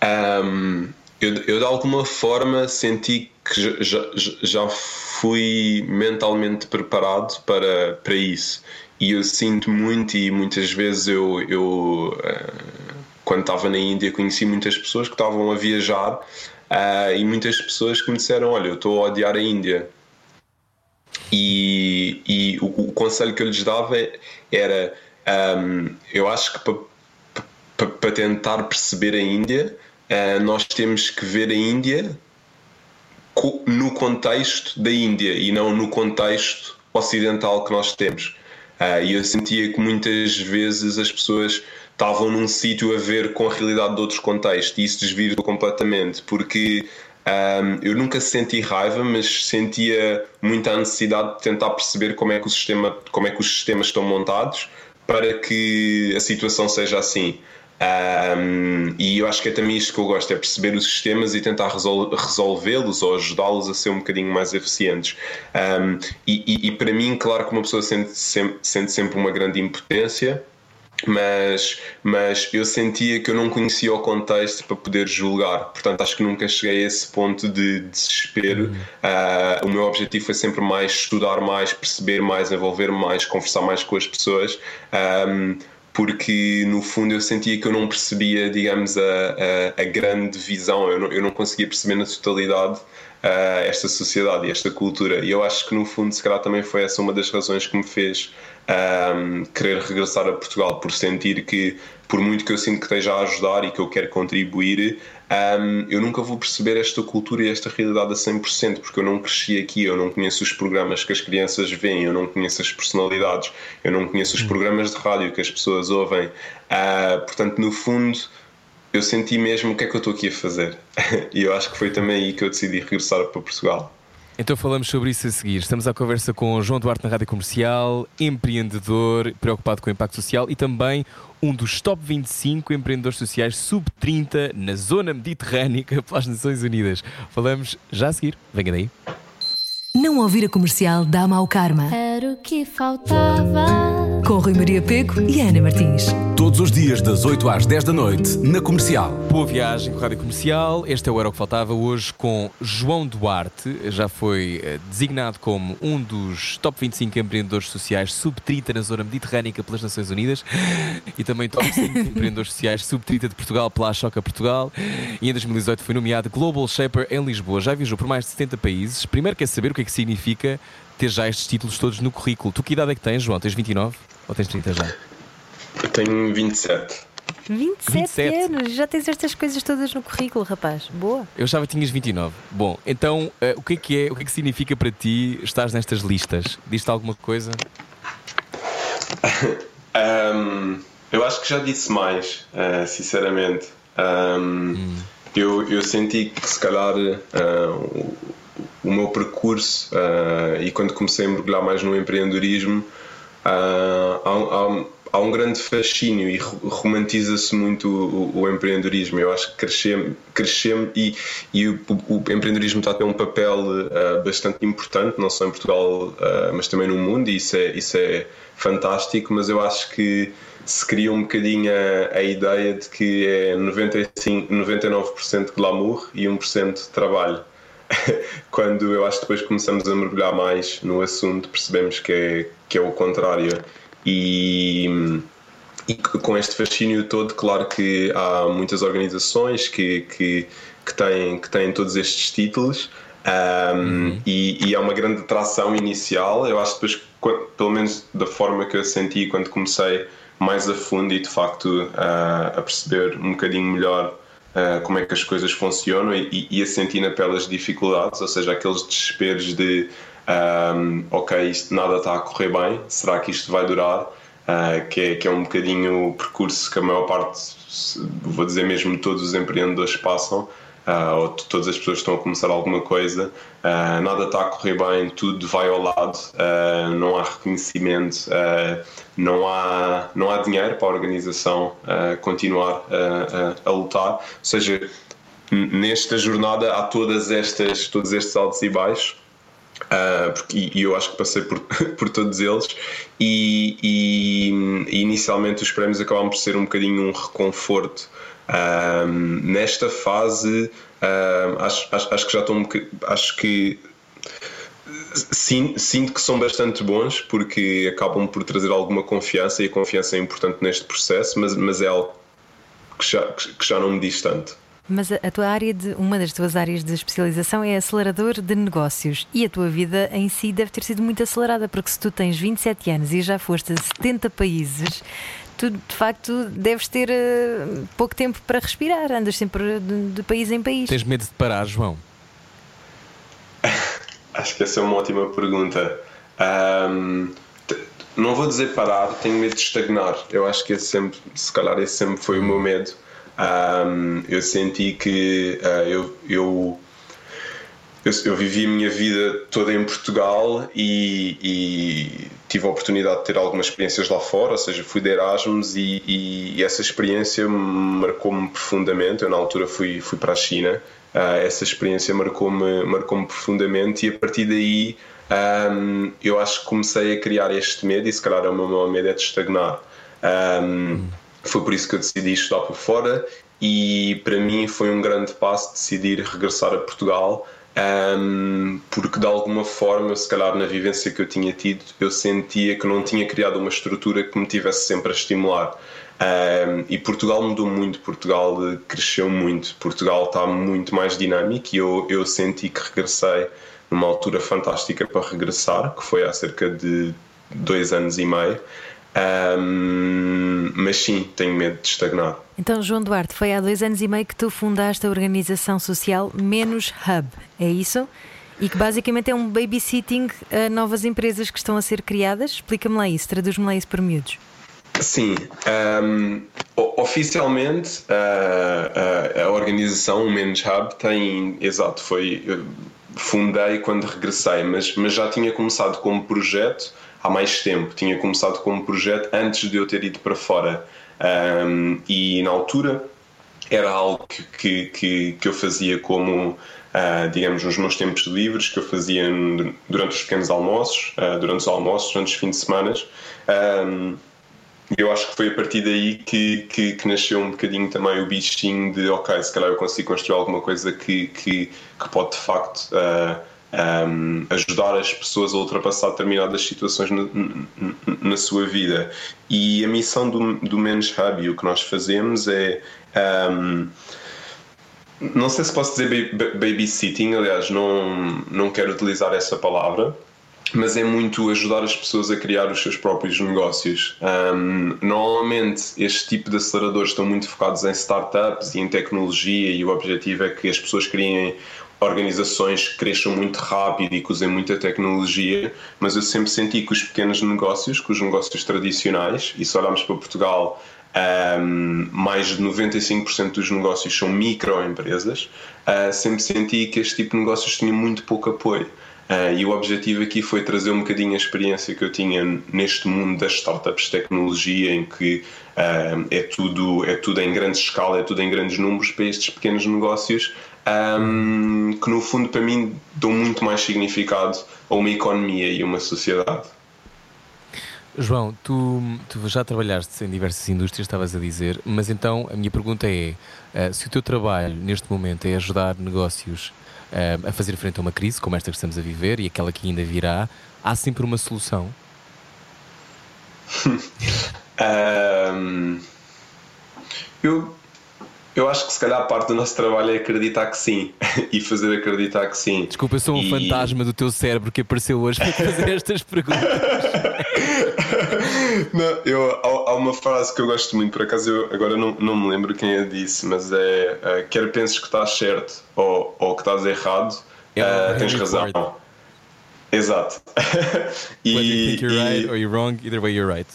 Um, eu, eu de alguma forma senti que já, já, já fui mentalmente preparado para, para isso. E eu sinto muito, e muitas vezes eu, eu eh, quando estava na Índia, conheci muitas pessoas que estavam a viajar uh, e muitas pessoas que me disseram: Olha, eu estou a odiar a Índia. E, e o, o, conselho que eu lhes dava era: um, eu acho que para pa, pa tentar perceber a Índia, uh, nós temos que ver a Índia no contexto da Índia e não no contexto ocidental que nós temos. Uh, e eu sentia que muitas vezes as pessoas estavam num sítio a ver com a realidade de outros contextos e isso desvirtuou completamente, porque um, eu nunca senti raiva, mas sentia muita necessidade de tentar perceber como é que o sistema, como é que os sistemas estão montados para que a situação seja assim. Um, e eu acho que é também isto que eu gosto: é perceber os sistemas e tentar resol resolvê-los ou ajudá-los a ser um bocadinho mais eficientes. Um, e, e, e, para mim, claro que uma pessoa sente sempre, sente sempre uma grande impotência. Mas, mas eu sentia que eu não conhecia o contexto para poder julgar, portanto acho que nunca cheguei a esse ponto de desespero. Uh, o meu objetivo foi sempre mais estudar mais, perceber mais, envolver mais, conversar mais com as pessoas. Um, porque no fundo eu sentia que eu não percebia, digamos, a, a, a grande visão, eu não, eu não conseguia perceber na totalidade uh, esta sociedade e esta cultura. E eu acho que no fundo, se calhar, também foi essa uma das razões que me fez um, querer regressar a Portugal, por sentir que, por muito que eu sinto que esteja a ajudar e que eu quero contribuir, um, eu nunca vou perceber esta cultura e esta realidade a 100%, porque eu não cresci aqui, eu não conheço os programas que as crianças veem, eu não conheço as personalidades, eu não conheço os hum. programas de rádio que as pessoas ouvem. Uh, portanto, no fundo, eu senti mesmo o que é que eu estou aqui a fazer. e eu acho que foi também aí que eu decidi regressar para Portugal. Então falamos sobre isso a seguir. Estamos à conversa com João Duarte na Rádio Comercial, empreendedor, preocupado com o impacto social e também um dos top 25 empreendedores sociais sub-30 na zona mediterrânica pelas Nações Unidas. Falamos já a seguir. Venha daí. Não ouvir a comercial dá mau karma. Era o que faltava. Com Rui Maria Peco e Ana Martins. Todos os dias, das 8 às 10 da noite, na comercial. Boa viagem com a Rádio Comercial. Este é o Era o que Faltava hoje com João Duarte. Já foi eh, designado como um dos top 25 empreendedores sociais sub-30 na zona mediterrânica pelas Nações Unidas e também top 5 empreendedores sociais sub-30 de Portugal pela Choca Portugal. E em 2018 foi nomeado Global Shaper em Lisboa. Já viajou por mais de 70 países. Primeiro quer saber o que é que significa ter já estes títulos todos no currículo. Tu que idade é que tens, João? Tens 29 ou tens 30 já? Eu tenho 27. 27, 27 anos, já tens estas coisas todas no currículo, rapaz. Boa. Eu achava que tinhas 29. Bom, então uh, o que é que é, o que é que significa para ti estar nestas listas? Diz-te alguma coisa? um, eu acho que já disse mais, uh, sinceramente. Um, hum. eu, eu senti que se calhar uh, o meu percurso uh, e quando comecei a mergulhar mais no empreendedorismo, uh, há, há, há, um grande fascínio e romantiza-se muito o, o, empreendedorismo. Eu acho que crescemos, crescemos e, e o, o, empreendedorismo está a ter um papel uh, bastante importante, não só em Portugal, mas também no mundo, e isso é, isso é fantástico. Mas eu acho que se cria um bocadinho a, a ideia de que é 95, 99% glamour e 1% de trabalho. quando eu acho que depois começamos a mergulhar mais no assunto, percebemos que é, que é o contrário. E, e com este fascínio todo, claro que há muitas organizações que, que, que, têm, que têm todos estes títulos. Um, uhum. e, e há uma grande atração inicial. Eu acho que depois, pelo menos da forma que eu senti quando comecei mais a fundo e de facto uh, a perceber um bocadinho melhor uh, como é que as coisas funcionam e, e a sentir na pele as dificuldades, ou seja, aqueles desesperos de um, ok, isto nada está a correr bem, será que isto vai durar? Uh, que, é, que é um bocadinho o percurso que a maior parte, vou dizer mesmo, todos os empreendedores passam uh, ou todas as pessoas estão a começar alguma coisa, uh, nada está a correr bem, tudo vai ao lado, uh, não há reconhecimento, não, há, não há dinheiro para a organização continuar a, lutar. Ou seja, nesta jornada há todas estas, todos estes altos e baixos. Uh, porque, e eu acho que passei por, por todos eles e, e, e, inicialmente os prémios acabam por ser um bocadinho um reconforto um, nesta fase, um, acho, acho, acho, que já estou um acho que sinto que são bastante bons porque acabam por trazer alguma confiança e a confiança é importante neste processo, mas, mas é algo que já, que já não me diz tanto. Mas a, tua área de uma das tuas áreas de especialização é acelerador de negócios e a tua vida em si deve ter sido muito acelerada, porque se tu tens 27 anos e já foste a 70 países, tu de facto deves ter uh, pouco tempo para respirar, andas sempre de, de, país em país. Tens medo de parar, João? Acho que essa é uma ótima pergunta. Um, não vou dizer parar, tenho medo de estagnar. Eu acho que esse sempre, se calhar esse sempre foi o meu medo. Um, eu senti que uh, eu, eu eu, eu, vivi a minha vida toda em Portugal e, e, tive a oportunidade de ter algumas experiências lá fora, ou seja, fui de Erasmus e, e, e essa experiência marcou-me profundamente. Eu, na altura, fui, fui para a China, uh, essa experiência marcou-me marcou profundamente e a partir daí um, eu acho que comecei a criar este medo e se calhar o meu maior medo é de estagnar. Um, foi por isso que eu decidi estudar por fora e para mim foi um grande passo decidir regressar a Portugal um, porque de alguma forma, se calhar na vivência que eu tinha tido, eu sentia que não tinha criado uma estrutura que me tivesse sempre a estimular. Um, e Portugal mudou muito, Portugal cresceu muito, Portugal está muito mais dinâmico e eu, eu senti que regressei numa altura fantástica para regressar, que foi há cerca de dois anos e meio. Um, mas sim, tenho medo de estagnar. Então, João Duarte, foi há dois anos e meio que tu fundaste a organização social Menos Hub, é isso? E que basicamente é um babysitting a novas empresas que estão a ser criadas? Explica-me lá isso, traduz-me lá isso por miúdos. Sim, um, oficialmente a, a, a organização Menos Hub tem, exato, foi fundei quando regressei, mas, mas já tinha começado como projeto há mais tempo. Tinha começado como projeto antes de eu ter ido para fora. Um, e na altura era algo que, que, que eu fazia como, uh, digamos, nos meus tempos livres, que eu fazia durante os pequenos almoços, uh, durante os almoços, durante os fins de semana. Um, eu acho que foi a partir daí que, que, que, nasceu um bocadinho também o bichinho de ok, se calhar eu consigo construir alguma coisa que, que, que pode de facto uh, um, ajudar as pessoas a ultrapassar determinadas situações na, na, na sua vida. E a missão do, do Men's Hub e o que nós fazemos é. Um, não sei se posso dizer babysitting, aliás, não, não quero utilizar essa palavra, mas é muito ajudar as pessoas a criar os seus próprios negócios. Um, normalmente, este tipo de aceleradores estão muito focados em startups e em tecnologia, e o objetivo é que as pessoas criem organizações que cresçam muito rápido e que usem muita tecnologia, mas eu sempre senti que os pequenos negócios, que os negócios tradicionais, e se olharmos para Portugal, um, mais de 95% dos negócios são microempresas, uh, sempre senti que este tipo de negócios tinha muito pouco apoio. Uh, e o objetivo aqui foi trazer um bocadinho a experiência que eu tinha neste mundo das startups de tecnologia, em que uh, é, tudo, é tudo em grande escala, é tudo em grandes números, para estes pequenos negócios um, que no fundo para mim dão muito mais significado a uma economia e a uma sociedade. João, tu, tu, já trabalhaste em diversas indústrias, estavas a dizer, mas então a minha pergunta é: uh, se o teu trabalho neste momento é ajudar negócios uh, a fazer frente a uma crise como esta que estamos a viver e aquela que ainda virá, há sempre uma solução? um, eu eu acho que se calhar parte do nosso trabalho é acreditar que sim e fazer acreditar que sim. Desculpa, eu sou um e... fantasma do teu cérebro que apareceu hoje para fazer estas perguntas. não, eu, há, há, uma frase que eu gosto muito, por acaso eu agora não, não me lembro quem a disse, mas é uh, quer penses que estás certo ou, ou que estás errado, é, uh, tens razão. Exato. e, Whether you think you're e, right or you're wrong, either way you're right.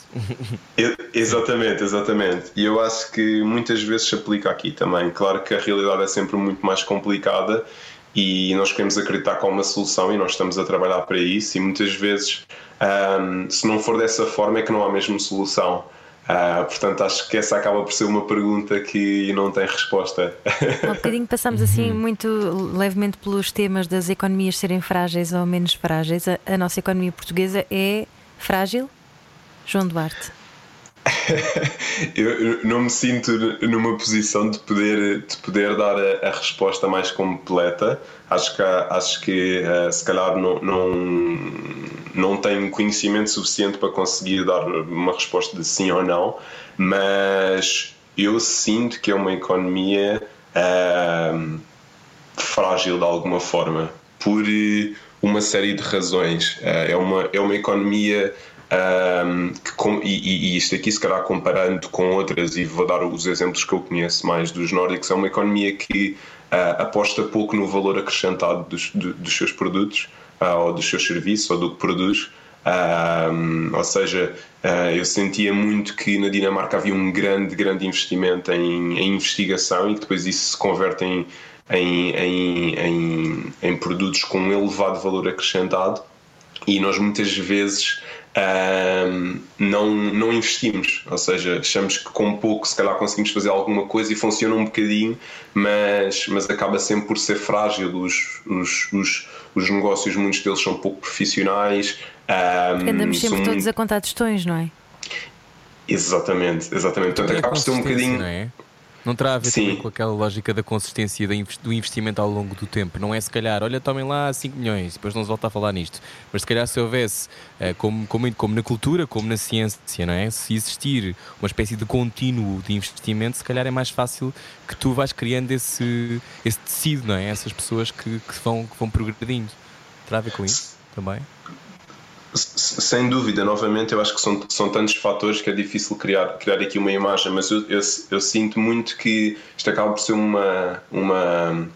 exatamente, exatamente. E eu acho que muitas vezes se aplica aqui também. Claro que a realidade é sempre muito mais complicada e nós queremos acreditar que há uma solução e nós estamos a trabalhar para isso e muitas vezes um, se não for dessa forma é que não há mesmo solução. Uh, portanto, acho que essa acaba por ser uma pergunta que não tem resposta. Há um bocadinho passamos assim uhum. muito levemente pelos temas das economias serem frágeis ou menos frágeis. A, a nossa economia portuguesa é frágil? João Duarte. eu não me sinto numa posição de poder, de poder dar a, a resposta mais completa. Acho que, acho que uh, se calhar não, não, não tenho conhecimento suficiente para conseguir dar uma resposta de sim ou não, mas eu sinto que é uma economia uh, frágil de alguma forma, por uma série de razões. Uh, é, uma, é uma economia um, com, e, e, isto aqui, se calhar, comparando com outras, e vou dar os exemplos que eu conheço mais dos nórdicos, é uma economia que uh, aposta pouco no valor acrescentado dos, do, dos seus produtos, uh, ou dos seus serviços, ou do que produz. Um, ou seja, uh, eu sentia muito que na Dinamarca havia um grande, grande investimento em, em investigação e que depois isso se converte em, em, em, em produtos com um elevado valor acrescentado. E nós muitas vezes um, não, não investimos, ou seja, achamos que com pouco se calhar conseguimos fazer alguma coisa e funciona um bocadinho, mas, mas acaba sempre por ser frágil. Os, os, os, os negócios, muitos deles são pouco profissionais. Um, andamos sempre todos a contar tostões, não é? Exatamente, exatamente. Portanto, acaba por ser um bocadinho. Não, é? Não terá a ver Sim. também com aquela lógica da consistência do investimento ao longo do tempo. Não é se calhar, olha, tomem lá 5 milhões, depois não se volta a falar nisto. Mas se calhar se houvesse, eh, como, como, como na cultura, como na ciência, não é? Se existir uma espécie de contínuo de investimento, se calhar é mais fácil que tu vais criando esse, esse tecido, não é? Essas pessoas que, que, vão, que vão progredindo. Terá a ver com isso também? Sem dúvida, novamente, eu acho que são, são tantos fatores que é difícil criar, criar aqui uma imagem, mas eu, eu, eu sinto muito que isto acaba por ser uma, uma,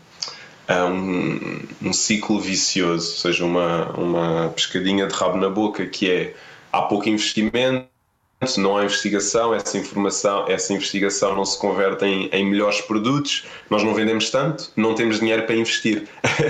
ah, um, um ciclo vicioso, ou seja, uma, uma pescadinha de rabo na boca, que é há pouco investimento, não há investigação, essa informação, essa investigação não se converte em, em melhores produtos, nós não vendemos tanto, não temos dinheiro para investir.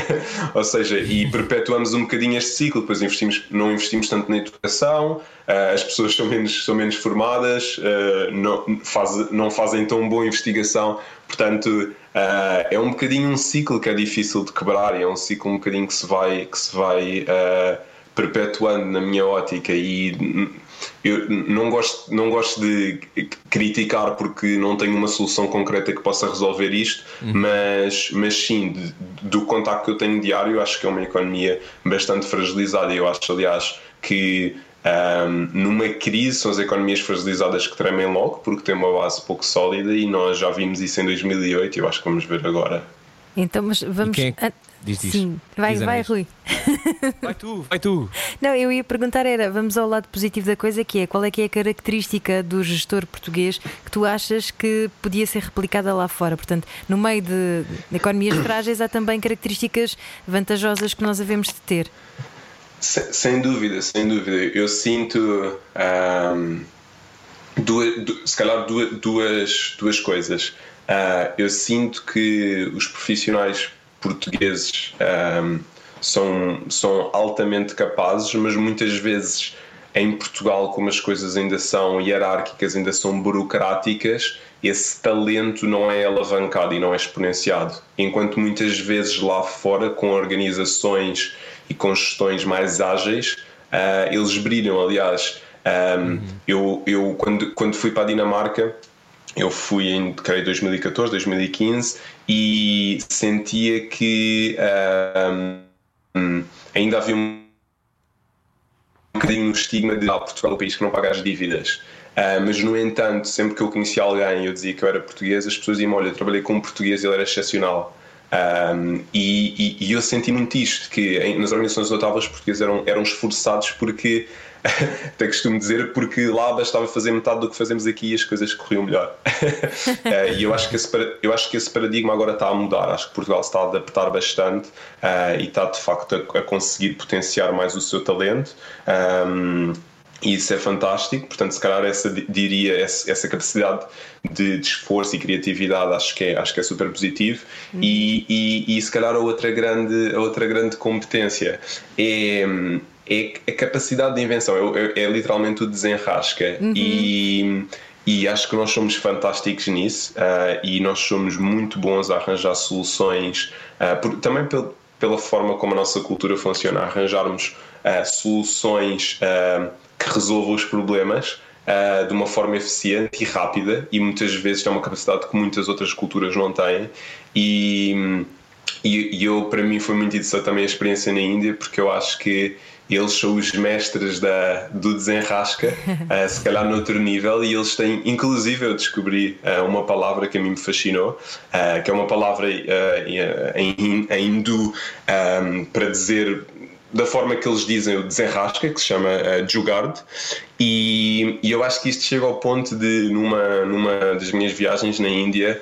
Ou seja, e perpetuamos um bocadinho este ciclo, depois investimos, não investimos tanto na educação, ah, as pessoas são menos, são menos formadas, ah, não, faz, não fazem tão boa investigação, portanto ah, é um bocadinho um ciclo que é difícil de quebrar é um ciclo um bocadinho que se vai, que se vai perpetuando na minha ótica. E eu não gosto, não gosto de criticar porque não tenho uma solução concreta que possa resolver isto, mas, mas sim, de- do contacto que eu tenho diário, acho que é uma economia bastante fragilizada. Eu acho, aliás, que ahm, numa crise são as economias fragilizadas que tremem logo porque têm uma base pouco sólida e nós já vimos isso em 2008 e eu acho que vamos ver agora. Então, mas vamos. Diz, diz. Sim, vai, Diz, vai. Rui. Vai tu, vai tu. Não, eu ia perguntar era, vamos ao lado positivo da coisa, que é qual é que é a característica do gestor português que tu achas que podia ser replicada lá fora? Portanto, no meio de, de economias frágeis há também características vantajosas que nós havemos de ter. Sem, sem dúvida, sem dúvida. Eu sinto ahm, duas, du- se calhar duas, duas, duas coisas. Ah, eu sinto que os profissionais portugueses ahm, são, são altamente capazes, mas muitas vezes em Portugal, como as coisas ainda são hierárquicas, ainda são burocráticas, esse talento não é alavancado e não é exponenciado. Enquanto muitas vezes lá fora, com organizações e com gestões mais ágeis, ah, eles brilham. Aliás, ahm, eu, eu quando, quando fui para a Dinamarca, eu fui em creio, 2014, 2015 e sentia que ahm, ainda havia um um bocadinho o estigma de ah, Portugal é o país que não paga as dívidas. Ah, mas, no entanto, sempre que eu conhecia alguém e eu dizia que eu era português, as pessoas diziam: Olha, eu trabalhei com um português e ele era excepcional. Um, e, e- e eu senti muito isto: que em- nas organizações estava, os portugueses eram, eram esforçados porque, até costumo dizer, porque lá bastava fazer metade do que fazemos aqui e as coisas corriam melhor. Ah, e eu acho, que esse, eu acho que esse paradigma agora está a mudar. Acho que Portugal se está a adaptar bastante ah, e está de facto a, a conseguir potenciar mais o seu talento. Um, e isso é fantástico, portanto, se calhar essa di- diria essa, essa capacidade de, de esforço e criatividade acho que é, acho que é super positivo e, e, e se calhar a outra grande, a outra grande competência é, é a capacidade de invenção, é, é- é literalmente o desenrasca. E, e acho que nós somos fantásticos nisso ah, e nós somos muito bons a arranjar soluções, ah, por- também pel- pela forma como a nossa cultura funciona, arranjarmos ah, soluções que resolvam os problemas de uma forma eficiente e rápida e muitas vezes é uma capacidade que muitas outras culturas não têm. E, e, e eu para mim foi muito interessante também a experiência na Índia porque eu acho que eles são os mestres da, do desenrasca, ah, se calhar noutro nível, e eles têm, inclusive eu descobri ah, uma palavra que a mim me fascinou, ah, que é uma palavra em, em hindu ah, para dizer da forma que eles dizem o desenrasca, que se chama uh, jugard, e, e eu acho que isto chega ao ponto de, numa, numa das minhas viagens na Índia,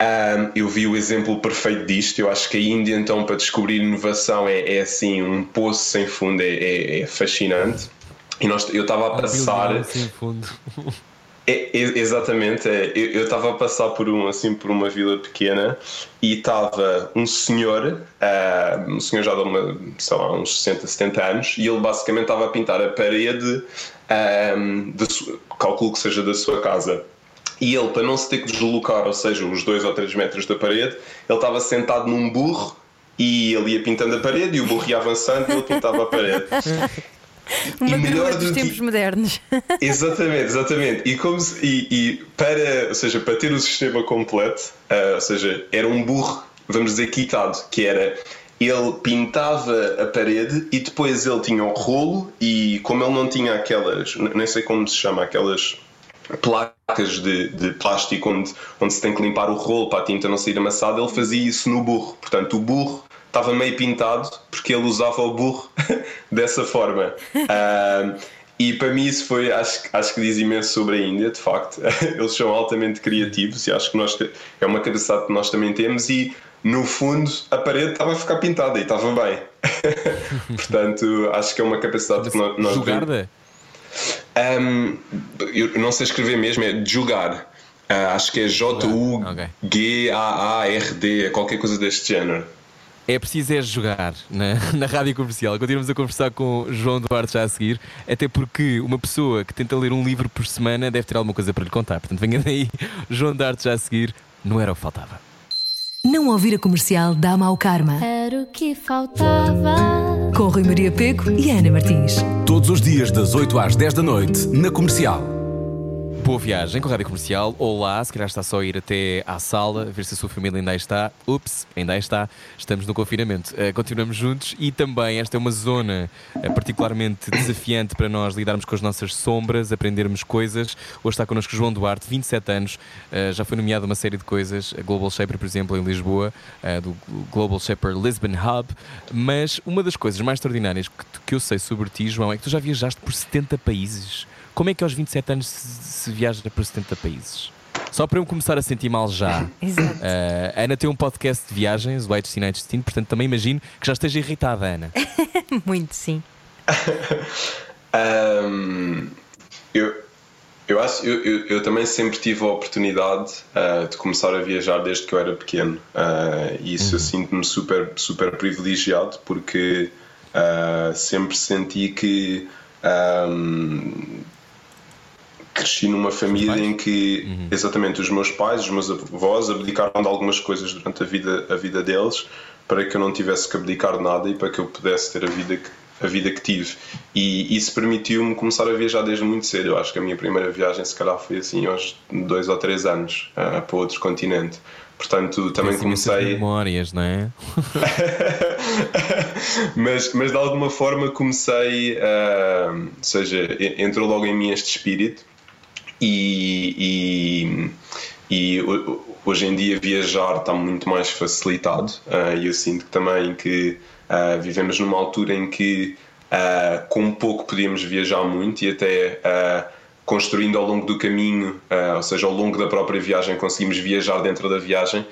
um, eu vi o exemplo perfeito disto. Eu acho que a Índia, então, para descobrir inovação, é, é assim um poço sem fundo, é, é- é fascinante. E nós, eu estava a passar. Assim, fundo. É, é- exatamente, é. eu estava a passar por um assim por uma vila pequena e estava um senhor, ah, um senhor já de uma, sei lá, uns 60, 70 anos, e ele basicamente estava a pintar a parede, da sua- calculo que seja da sua casa. E ele, para não se ter que deslocar, ou seja, os dois ou três metros da parede, ele estava sentado num burro e ele ia pintando a parede e o burro ia avançando e ele pintava a parede. Uma e melhor dos que- tempos modernos. Exatamente, exatamente. E, como se- e, e para, ou seja, para ter o sistema completo, ah, ou seja, era um burro, vamos dizer, quitado, que era ele pintava a parede e depois ele tinha o rolo e como ele não tinha aquelas, nem sei como se chama, aquelas placas de, de plástico onde, onde se tem que limpar o rolo para a tinta não sair amassada, ele fazia isso no burro. Portanto, o burro estava meio pintado porque ele usava o burro dessa forma. Ah, e para mim isso foi, acho, que- acho que diz imenso sobre a Índia, de facto. Eles são altamente criativos e acho que nós, é uma capacidade que nós também temos e no fundo a parede estava a ficar pintada e estava bem. Portanto, acho que é uma capacidade que nós, nós Jogarda? Um, eu não sei escrever mesmo, é julgar. Ah, acho que é J-U-G-A-A-R-D, é qualquer coisa deste género. É preciso é jogar na, na rádio comercial. Continuamos a conversar com João Duarte já a seguir, até porque uma pessoa que tenta ler um livro por semana deve ter alguma coisa para lhe contar. Portanto, venha daí, João Duarte já a seguir, não era o que faltava. Não ouvir a comercial dá mau karma. Era o que faltava. Com Rui Maria Peco e Ana Martins. Todos os dias das 8 às 10 da noite na Comercial. Boa viagem com a Rádio Comercial. Olá, se calhar está só a ir até à sala, ver se a sua família ainda está. Ups, ainda está. Estamos no confinamento. Eh, continuamos juntos e também esta é uma zona eh, particularmente desafiante para nós lidarmos com as nossas sombras, aprendermos coisas. Hoje está connosco João Duarte, 27 anos, eh, já foi nomeado uma série de coisas, a Global Shaper, por exemplo, em Lisboa, do Global Shaper Lisbon Hub. Mas uma das coisas mais extraordinárias que, que eu sei sobre ti, João, é que tu já viajaste por 70 países. Como é que aos 27 anos se, se viaja por 70 países? Só para eu começar a sentir mal já. Exato. A Ana tem um podcast de viagens, o White Destino, White Destino, portanto também imagino que já esteja irritada, Ana. Muito, sim. Um, eu, eu acho eu, eu, eu também sempre tive a oportunidade uh, de começar a viajar desde que eu era pequeno uh, e isso eu sinto-me super super privilegiado porque uh, sempre senti que um, cresci numa família em que exatamente os meus pais, os meus avós abdicaram de algumas coisas durante a vida a vida deles para que eu não tivesse que abdicar de nada e para que eu pudesse ter a vida que a vida que tive e isso permitiu-me começar a viajar desde muito cedo. Eu acho que a minha primeira viagem, se calhar, foi assim aos dois ou três anos ah, para outro continente. Portanto, também Tens imensas comecei. memórias, não é? mas, mas de alguma forma comecei, ah, ou seja, entrou logo em mim este espírito e, e, e ho- hoje em dia viajar está muito mais facilitado ah, e eu sinto também que ah, vivemos numa altura em que ah, com pouco podíamos viajar muito e até construindo ao longo do caminho, ou seja, ao longo da própria viagem conseguimos viajar dentro da viagem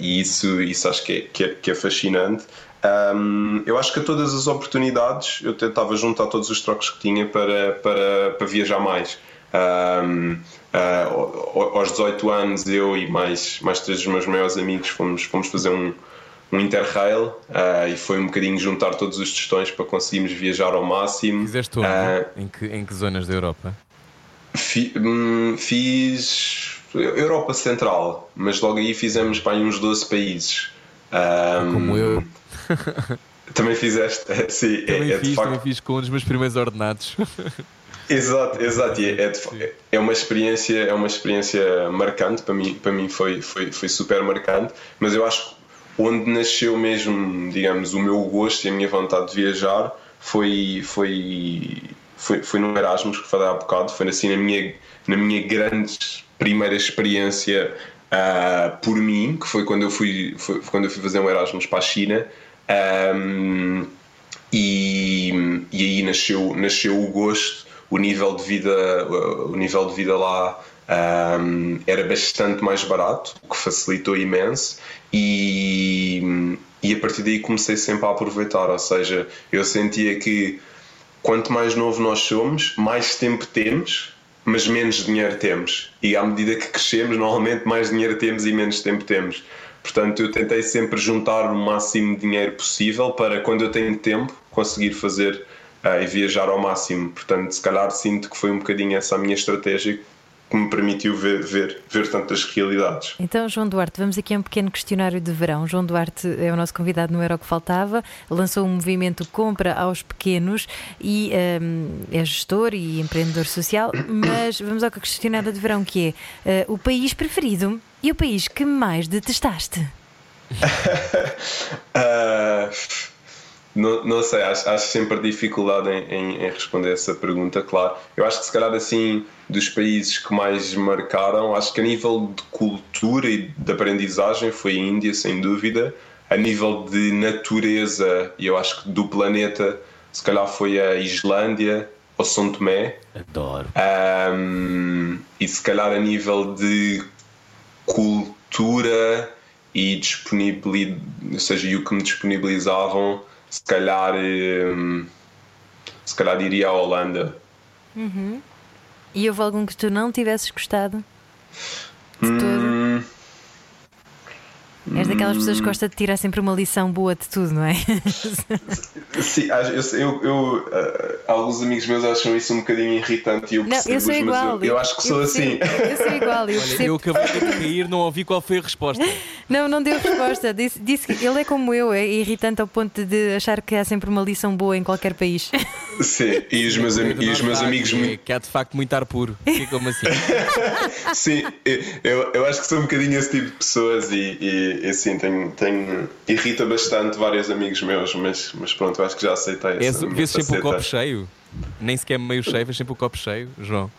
e isso, isso acho que é, que é, que é fascinante. Um, eu acho que a todas as oportunidades eu tentava juntar todos os trocos que tinha para, para, para viajar mais. Um, ah, ao- aos 18 anos, eu e mais, mais três dos meus maiores amigos fomos, fomos fazer um, um Interrail ah, e foi um bocadinho juntar todos os tostões para conseguirmos viajar ao máximo. Fizeste onde? Ah, em, que, em que zonas da Europa? Fi- hum, fiz Europa Central, mas logo aí fizemos para uns 12 países. Hum, Como eu. Também fizeste, sim, é- Também é, de fiz, facto. também fiz com um dos meus primeiros ordenados. Exato, exato. e É, é, de é uma experiência, é uma experiência marcante para mim. Para mim foi, foi, foi super marcante. Mas eu acho que onde nasceu mesmo, digamos, o meu gosto e a minha vontade de viajar foi foi foi, foi no Erasmus que falei há bocado. Foi assim na minha na minha grande primeira experiência ah, por mim, que foi quando eu fui foi quando eu fui fazer um Erasmus para a China. Ahm, e, e aí nasceu, nasceu o gosto, o nível de vida, o nível de vida lá ahm, era bastante mais barato, o que facilitou imenso e, e a partir daí comecei sempre a aproveitar, ou seja, eu sentia que quanto mais novo nós somos, mais tempo temos, mas menos dinheiro temos. E à medida que crescemos, normalmente mais dinheiro temos e menos tempo temos. Portanto, eu tentei sempre juntar o máximo de dinheiro possível para quando eu tenho tempo conseguir fazer e viajar ao máximo. Portanto, se calhar sinto que foi um bocadinho essa a minha estratégia que me permitiu ver, ver, ver tantas realidades. Então, João Duarte, vamos aqui a um pequeno questionário de verão. João Duarte é o nosso convidado no Era o que Faltava, lançou um movimento Compra aos Pequenos e um, é gestor e empreendedor social. Mas vamos ao questionário de verão, que é uh, o país preferido e o país que mais detestaste? uh, não, não sei, acho, acho sempre dificuldade em, em, em, responder essa pergunta, claro. Eu acho que se calhar assim, dos países que mais marcaram, acho que a nível de cultura e de aprendizagem foi a Índia, sem dúvida. A nível de natureza, e eu acho que do planeta, se calhar foi a Islândia ou São Tomé. Adoro. Um, e se calhar a nível de cultura e disponibilidade, ou seja, e o que me disponibilizavam se calhar hum, se calhar diria a Holanda. Uhum. E houve algum que tu não tivesses gostado? De hum? És daquelas pessoas que gosta de tirar sempre uma lição boa de tudo, não é? Sim, eu, eu, eu uh, alguns amigos meus acham isso um bocadinho irritante e eu percebo, não, eu sou igual, eu, eu, acho que sou percebo, assim. Eu sou igual, eu percebo. Olha, eu acabei de cair, não ouvi qual foi a resposta. Não, não deu resposta. Disse, disse que ele é como eu, é irritante ao ponto de achar que há sempre uma lição boa em qualquer país. Sim, e os meus, e os meus amigos. Que, que há de facto muito ar puro. Que como assim? Sim, eu, eu acho que sou um bocadinho esse tipo de pessoas e, e assim tenho tenho, irrita bastante vários amigos meus, mas, mas pronto, acho que já aceitei essa. Vês sempre o copo cheio? Nem sequer meio cheio, vês sempre o copo cheio, João?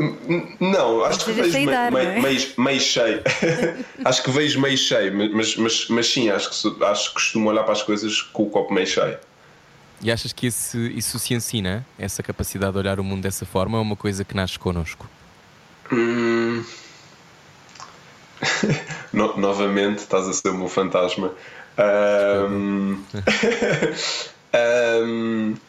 Não, acho que vejo meio, dar, meio, é? meio, meio cheio. acho que vejo meio cheio, mas, mas, mas sim, acho que, acho que costumo olhar para as coisas com o copo meio cheio. E achas que esse, isso se ensina? Essa capacidade de olhar o mundo dessa forma é uma coisa que nasce connosco? Hum... no, novamente estás a ser o meu fantasma. Um, um,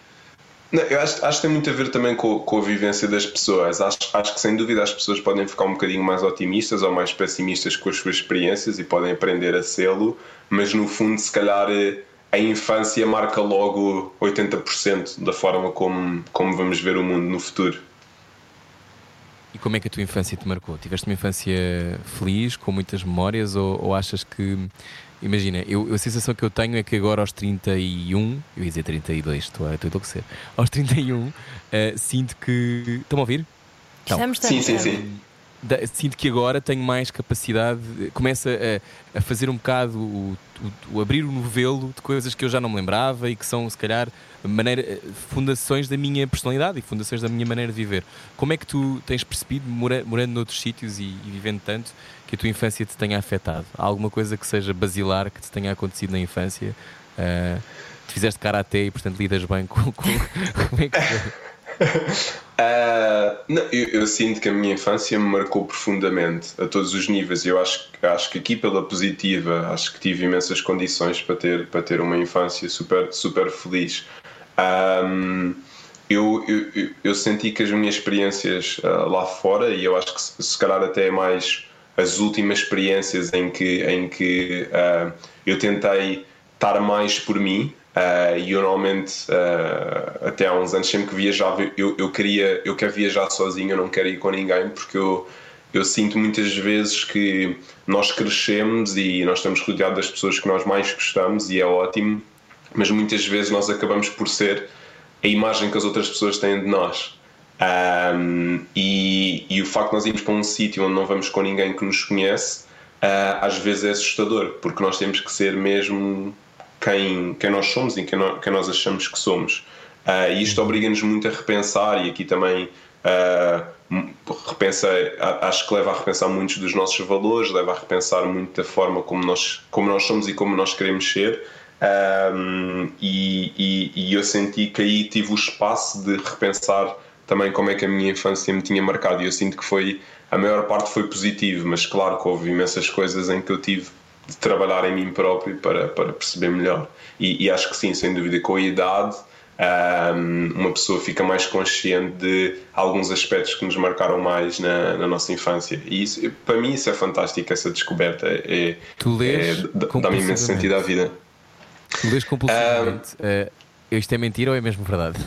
não, eu acho, acho que tem muito a ver também com, com a vivência das pessoas. Acho, acho que sem dúvida as pessoas podem ficar um bocadinho mais otimistas ou mais pessimistas com as suas experiências e podem aprender a sê-lo, mas no fundo, se calhar, a infância marca logo 80% da forma como, como vamos ver o mundo no futuro. E como é que a tua infância te marcou? Tiveste uma infância feliz, com muitas memórias, ou, ou achas que. Imagina, eu, a sensação que eu tenho é que agora aos 31, eu ia dizer 32, estou a, estou a enlouquecer. Aos 31, uh, sinto que. Estão a ouvir? Estamos, sim, sim, sim sinto que agora tenho mais capacidade, começa a, a fazer um bocado o, o, o, abrir o novelo de coisas que eu já não me lembrava e que são, se calhar, maneira, fundações da minha personalidade e fundações da minha maneira de viver. Como é que tu tens percebido, mora, morando noutros sítios e, e, vivendo tanto, que a tua infância te tenha afetado? Há alguma coisa que seja basilar que te tenha acontecido na infância? Uh, te fizeste karaté e, portanto, lidas bem com. com como é que? Uh, não, eu, eu, sinto que a minha infância me marcou profundamente a todos os níveis. Eu acho, acho que aqui pela positiva, acho que tive imensas condições para ter, para ter uma infância super, super feliz. Um, eu, eu, eu, senti que as minhas experiências uh, lá fora, e eu acho que se, calhar até mais as últimas experiências em que, em que uh, eu tentei estar mais por mim, e eu normalmente, uh, até há uns anos, sempre que viajava, eu, eu, queria, eu quero viajar sozinho, eu não quero ir com ninguém, porque eu, eu sinto muitas vezes que nós crescemos e nós estamos rodeados das pessoas que nós mais gostamos, e é ótimo, mas muitas vezes nós acabamos por ser a imagem que as outras pessoas têm de nós. Um, e, e, o facto de nós irmos para um sítio onde não vamos com ninguém que nos conhece, uh, às vezes é assustador, porque nós temos que ser mesmo quem, quem nós somos e quem, nós, quem nós achamos que somos. Uh, e isto obriga-nos muito a repensar, e aqui também uh, repensa, acho que leva a repensar muitos dos nossos valores, leva a repensar muito da forma como nós, como nós somos e como nós queremos ser. Um, e, e, e, eu senti que aí tive o espaço de repensar também como é que a minha infância me tinha marcado. E eu sinto que foi a maior parte foi positivo, mas claro que houve imensas coisas em que eu tive de trabalhar em mim próprio para, para perceber melhor. E, e acho que sim, sem dúvida, com a idade, um, uma pessoa fica mais consciente de alguns aspectos que nos marcaram mais na, na nossa infância. E isso, para mim, isso é fantástico, essa descoberta. É, tu lês é, dá-me imenso sentido à vida. Tu lês compulsivamente. Um, Isto é mentira ou é mesmo verdade?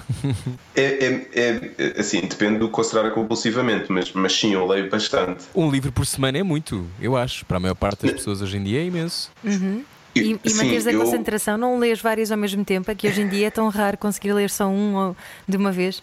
É, é, é, assim, depende do que considerar compulsivamente, mas, mas sim, eu leio bastante. Um livro por semana é muito, eu acho. Para a maior parte das pessoas hoje em dia é imenso. Uhum. E, e Sim, manteres a eu- concentração, não lês vários ao mesmo tempo, é que hoje em dia é tão raro conseguir ler só um de uma vez.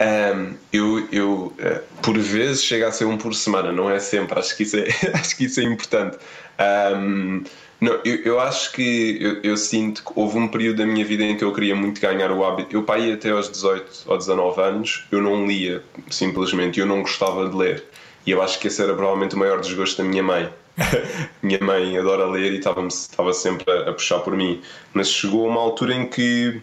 Ahm, eu, eu eh, por vezes chega a ser um por semana, não é sempre, acho que isso é, acho que isso é importante. Ahm, não, eu, eu acho que eu, eu sinto que houve um período da minha vida em que eu queria muito ganhar o hábito. Eu, pai, até aos 18 ou 19 anos, eu não lia, simplesmente, eu não gostava de ler. E eu acho que esse era provavelmente o maior desgosto da minha mãe. minha mãe adora ler e estava sempre a, a puxar por mim. Mas chegou uma altura em que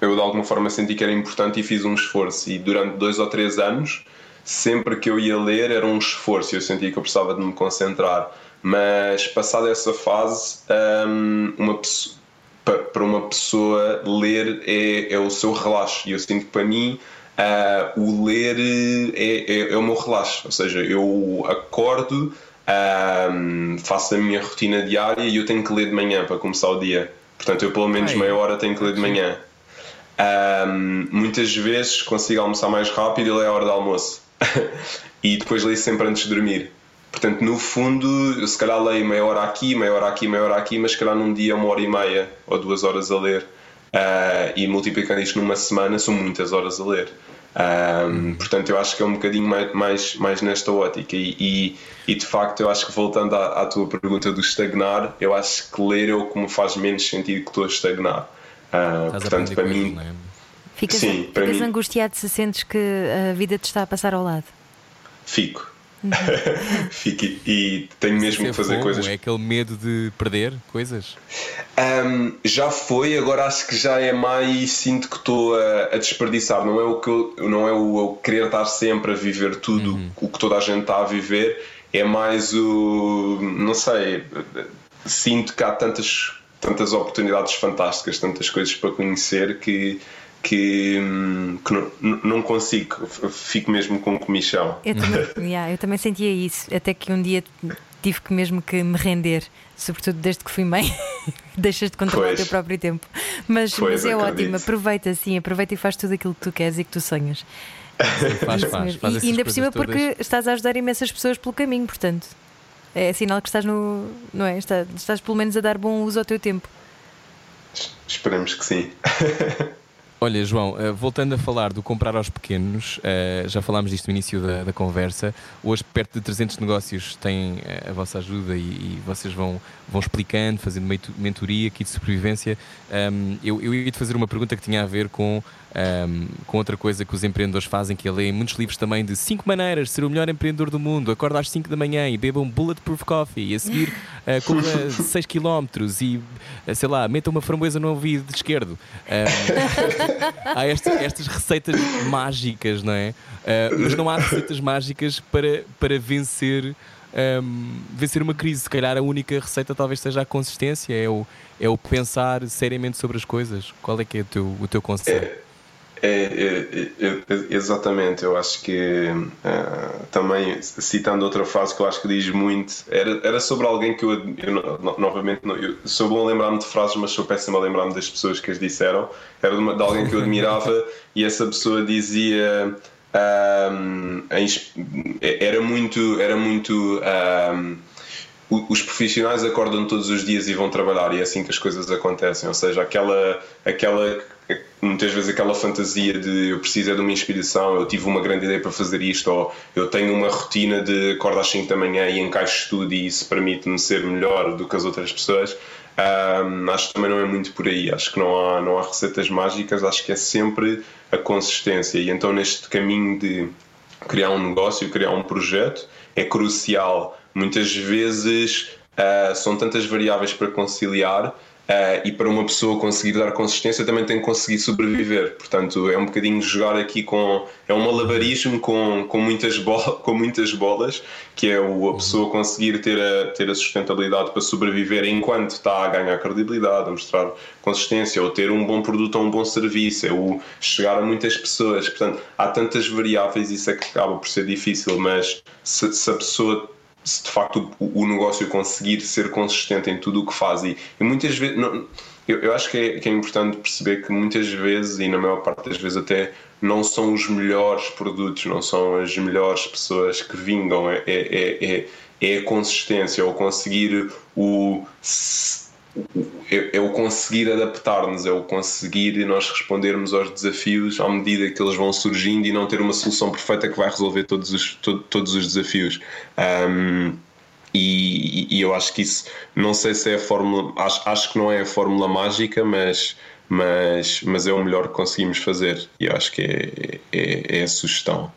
eu de alguma forma senti que era importante e fiz um esforço. E durante dois ou três anos, sempre que eu ia ler era um esforço. Eu sentia que eu precisava de me concentrar. Mas passada essa fase, hum, uma pessoa, pa- para uma pessoa ler é, é o seu relaxo. E eu sinto que para mim ah, o ler é, é, é o meu relaxo. Ou seja, eu acordo, hum, faço a minha rotina diária e eu tenho que ler de manhã para começar o dia. Portanto, eu pelo menos Ai. meia hora tenho que ler de manhã. Ahm, muitas vezes consigo almoçar mais rápido e leio a hora de almoço. e depois leio sempre antes de dormir. Portanto, no fundo, eu se calhar leio meia hora aqui, meia hora aqui, meia hora aqui, mas se calhar num dia uma hora e meia ou duas horas a ler. Ah, e multiplicando isto numa semana, são muitas horas a ler. Ahm, Portanto, eu acho que é um bocadinho mais, mais, mais nesta ótica. E, e, e, de facto, eu acho que voltando à, à tua pergunta do estagnar, eu acho que ler é o que me faz menos sentido que estou a estagnar. A portanto, para mim, é? Ficas, Sim, para ficas mim- angustiado se sentes que a vida te está a passar ao lado. fico. fico e, e tenho mesmo é que fazer fogo, coisas. É aquele medo de perder coisas. Ahm, já foi, agora acho que já é mais. Sinto que estou a, a desperdiçar. Não é o que eu, não é o eu querer estar sempre a viver tudo o que toda a gente está a viver, é mais o. Não sei. Sinto que há tantas, tantas oportunidades fantásticas, tantas coisas para conhecer que. Que, hum, que não, não consigo, fico mesmo com comichão. Eu também, yeah, eu também sentia isso, até que um dia tive que mesmo que me render, sobretudo desde que fui mãe. Deixas de controlar Pois. o teu próprio tempo. Mas, Pois, mas é acredito. ótimo, aproveita sim, aproveita e faz tudo aquilo que tu queres e que tu sonhas. Faz, Isso faz, faz e ainda por cima todas. porque estás a ajudar imensas pessoas pelo caminho, portanto. É sinal que estás no. Não é? Estás, estás pelo menos a dar bom uso ao teu tempo. Esperemos que sim. Olha, João, eh, voltando a falar do comprar aos pequenos, eh, já falámos disto no início da, da conversa. Hoje, perto de 300 negócios têm eh, a vossa ajuda e, e vocês vão, vão explicando, fazendo mentoria aqui de sobrevivência. Eu, eu ia te fazer uma pergunta que tinha a ver com, ahm, com outra coisa que os empreendedores fazem, que é lerem muitos livros também de 5 maneiras de ser o melhor empreendedor do mundo. Acorda às 5 da manhã e beba um Bulletproof Coffee e a seguir eh, corra 6 km e, eh, sei lá, meta uma framboesa no ouvido esquerdo. Ahm, há esta- estas receitas mágicas, não é? Ah, mas não há receitas mágicas para, para vencer, ahm, vencer uma crise. Se calhar a única receita talvez seja a consistência, é o, é o pensar seriamente sobre as coisas. Qual é que é o teu, o teu conselho? É, é, é, é, exatamente, eu acho que ah, também citando outra frase que eu acho que diz muito, era, era sobre alguém que eu, eu no- no- novamente eu sou bom a lembrar-me de frases, mas sou péssimo a lembrar-me das pessoas que as disseram. Era de, uma- de alguém que eu admirava e essa pessoa dizia es- era muito, era muito o- os profissionais acordam todos os dias e vão trabalhar e é assim que as coisas acontecem. Ou seja aquela aquela muitas vezes aquela fantasia de eu preciso é de uma inspiração eu tive uma grande ideia para fazer isto ou eu tenho uma rotina de acordo às 5 da manhã e encaixo tudo e isso permite-me ser melhor do que as outras pessoas. Ahm, acho que também não é muito por aí. Acho que não há, não há receitas mágicas. Acho que é sempre a consistência. E então neste caminho de criar um negócio, criar um projeto é crucial. Muitas vezes ah, são tantas variáveis para conciliar ah, e para uma pessoa conseguir dar consistência também tem que conseguir sobreviver. Portanto, é um bocadinho jogar aqui com. É um malabarismo com, com, muitas, bolas, com muitas bolas, que é o, a pessoa conseguir ter a, ter a sustentabilidade para sobreviver enquanto está a ganhar credibilidade, a mostrar consistência, ou ter um bom produto ou um bom serviço, é o chegar a muitas pessoas. Portanto, há tantas variáveis, isso é que acaba por ser difícil, mas se, se a pessoa se de facto o, o, negócio conseguir ser consistente em tudo o que faz. E, e muitas vezes. Não, eu, eu, acho que é, que é importante perceber que muitas vezes, e na maior parte das vezes até, não são os melhores produtos, não são as melhores pessoas que vingam, é, é, é, é a consistência, é o conseguir o é, o conseguir adaptar-nos, o conseguir nós respondermos aos desafios à medida que eles vão surgindo e não ter uma solução perfeita que vai resolver todos os, to, todos os desafios. Um, e, e, eu acho que isso, não sei se é a fórmula, acho, acho que não é a fórmula mágica, mas, mas, mas é o melhor que conseguimos fazer e eu acho que é, é, é a sugestão.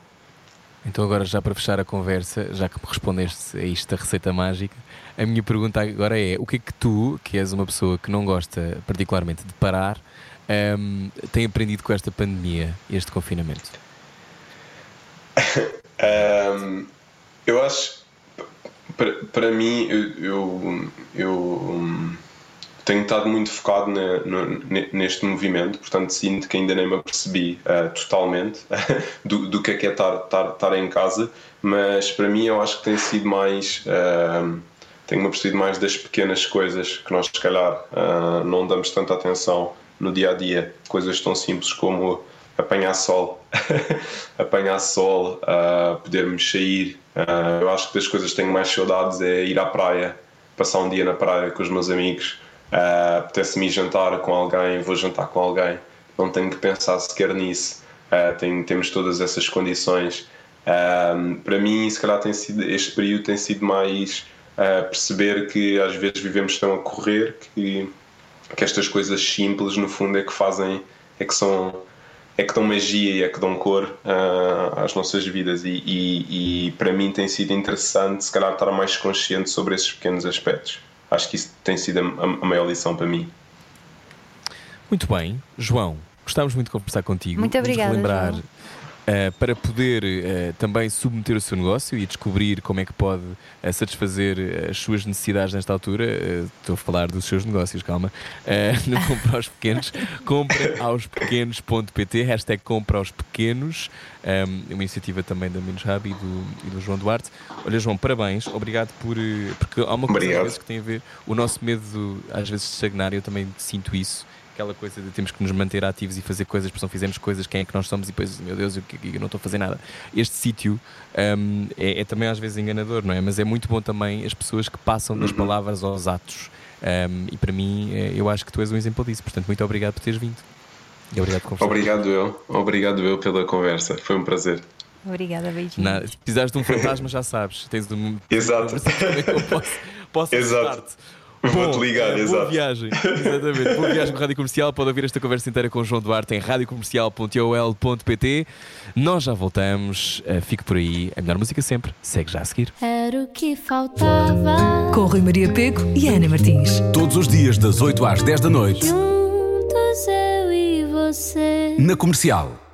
Então, agora, já para fechar a conversa, já que respondeste a isto da receita mágica, a minha pergunta agora é: o que é que tu, que és uma pessoa que não gosta particularmente de parar, um, tem aprendido com esta pandemia, este confinamento? um, eu acho, para, mim, eu, eu, eu tenho estado muito focado na, no, neste movimento, portanto sinto que ainda nem me apercebi uh, totalmente do, do que é que é estar, em casa, mas para mim eu acho que tem sido mais. Uh, tenho-me apercebido mais das pequenas coisas que nós, se calhar, uh, não damos tanta atenção no dia a dia. Coisas tão simples como apanhar sol, apanhar sol, uh, podermos sair. Eu acho que das coisas que tenho mais saudades é ir à praia, passar um dia na praia com os meus amigos, Uh, Apetece-me jantar com alguém, vou jantar com alguém, não tenho que pensar sequer nisso. Uh, tem, temos todas essas condições. Uh, para mim, se calhar, tem sido, este período tem sido mais uh, perceber que às vezes vivemos tão a correr que, que estas coisas simples, no fundo, é que fazem, é que são é que dão magia e é que dão cor uh, às nossas vidas e, e, e, para mim tem sido interessante se calhar estar mais consciente sobre esses pequenos aspectos acho que isso tem sido a, a maior lição para mim. Muito bem, João, gostávamos muito de conversar contigo. Muito obrigada. Lembrar, uh, para poder uh, também submeter o seu negócio e descobrir como é que pode uh, satisfazer as suas necessidades nesta altura. estou a falar dos seus negócios, calma. não compra aos pequenos, compra aos pequenos.pt, hashtag compra aos pequenos. Um, uma iniciativa também da Menos Hub e do, e do, João Duarte. Olha, João, parabéns, obrigado por. Porque há uma coisa às vezes que tem a ver. O nosso medo, às vezes, de estagnar, eu também sinto isso aquela coisa de temos que nos manter ativos e fazer coisas, porque se não fizermos coisas, quem é que nós somos? E depois, meu Deus, eu, eu não estou a fazer nada. Este sítio um, é, é, também às vezes enganador, não é? Mas é muito bom também as pessoas que passam das uhum. palavras aos atos. Um, e para mim, é, eu acho que tu és um exemplo disso. Portanto, muito obrigado por teres vindo. E obrigado por Obrigado eu. Obrigado eu pela conversa. Foi um prazer. Obrigada, beijinho. se precisares de um fantasma, já sabes. Tens um. Exato. posso, posso Exato. Vou-te ligar, é, exato. Boa viagem, exatamente. boa viagem com Rádio Comercial. Pode ouvir esta conversa inteira com o João Duarte em radiocomercial.ol.pt. Nós já voltamos. Uh, fique por aí. A melhor música sempre. Segue já a seguir. Era o que faltava. Com Rui Maria Peco e Ana Martins. Todos os dias, das 8 às 10 da noite. Juntos eu e você. Na Comercial.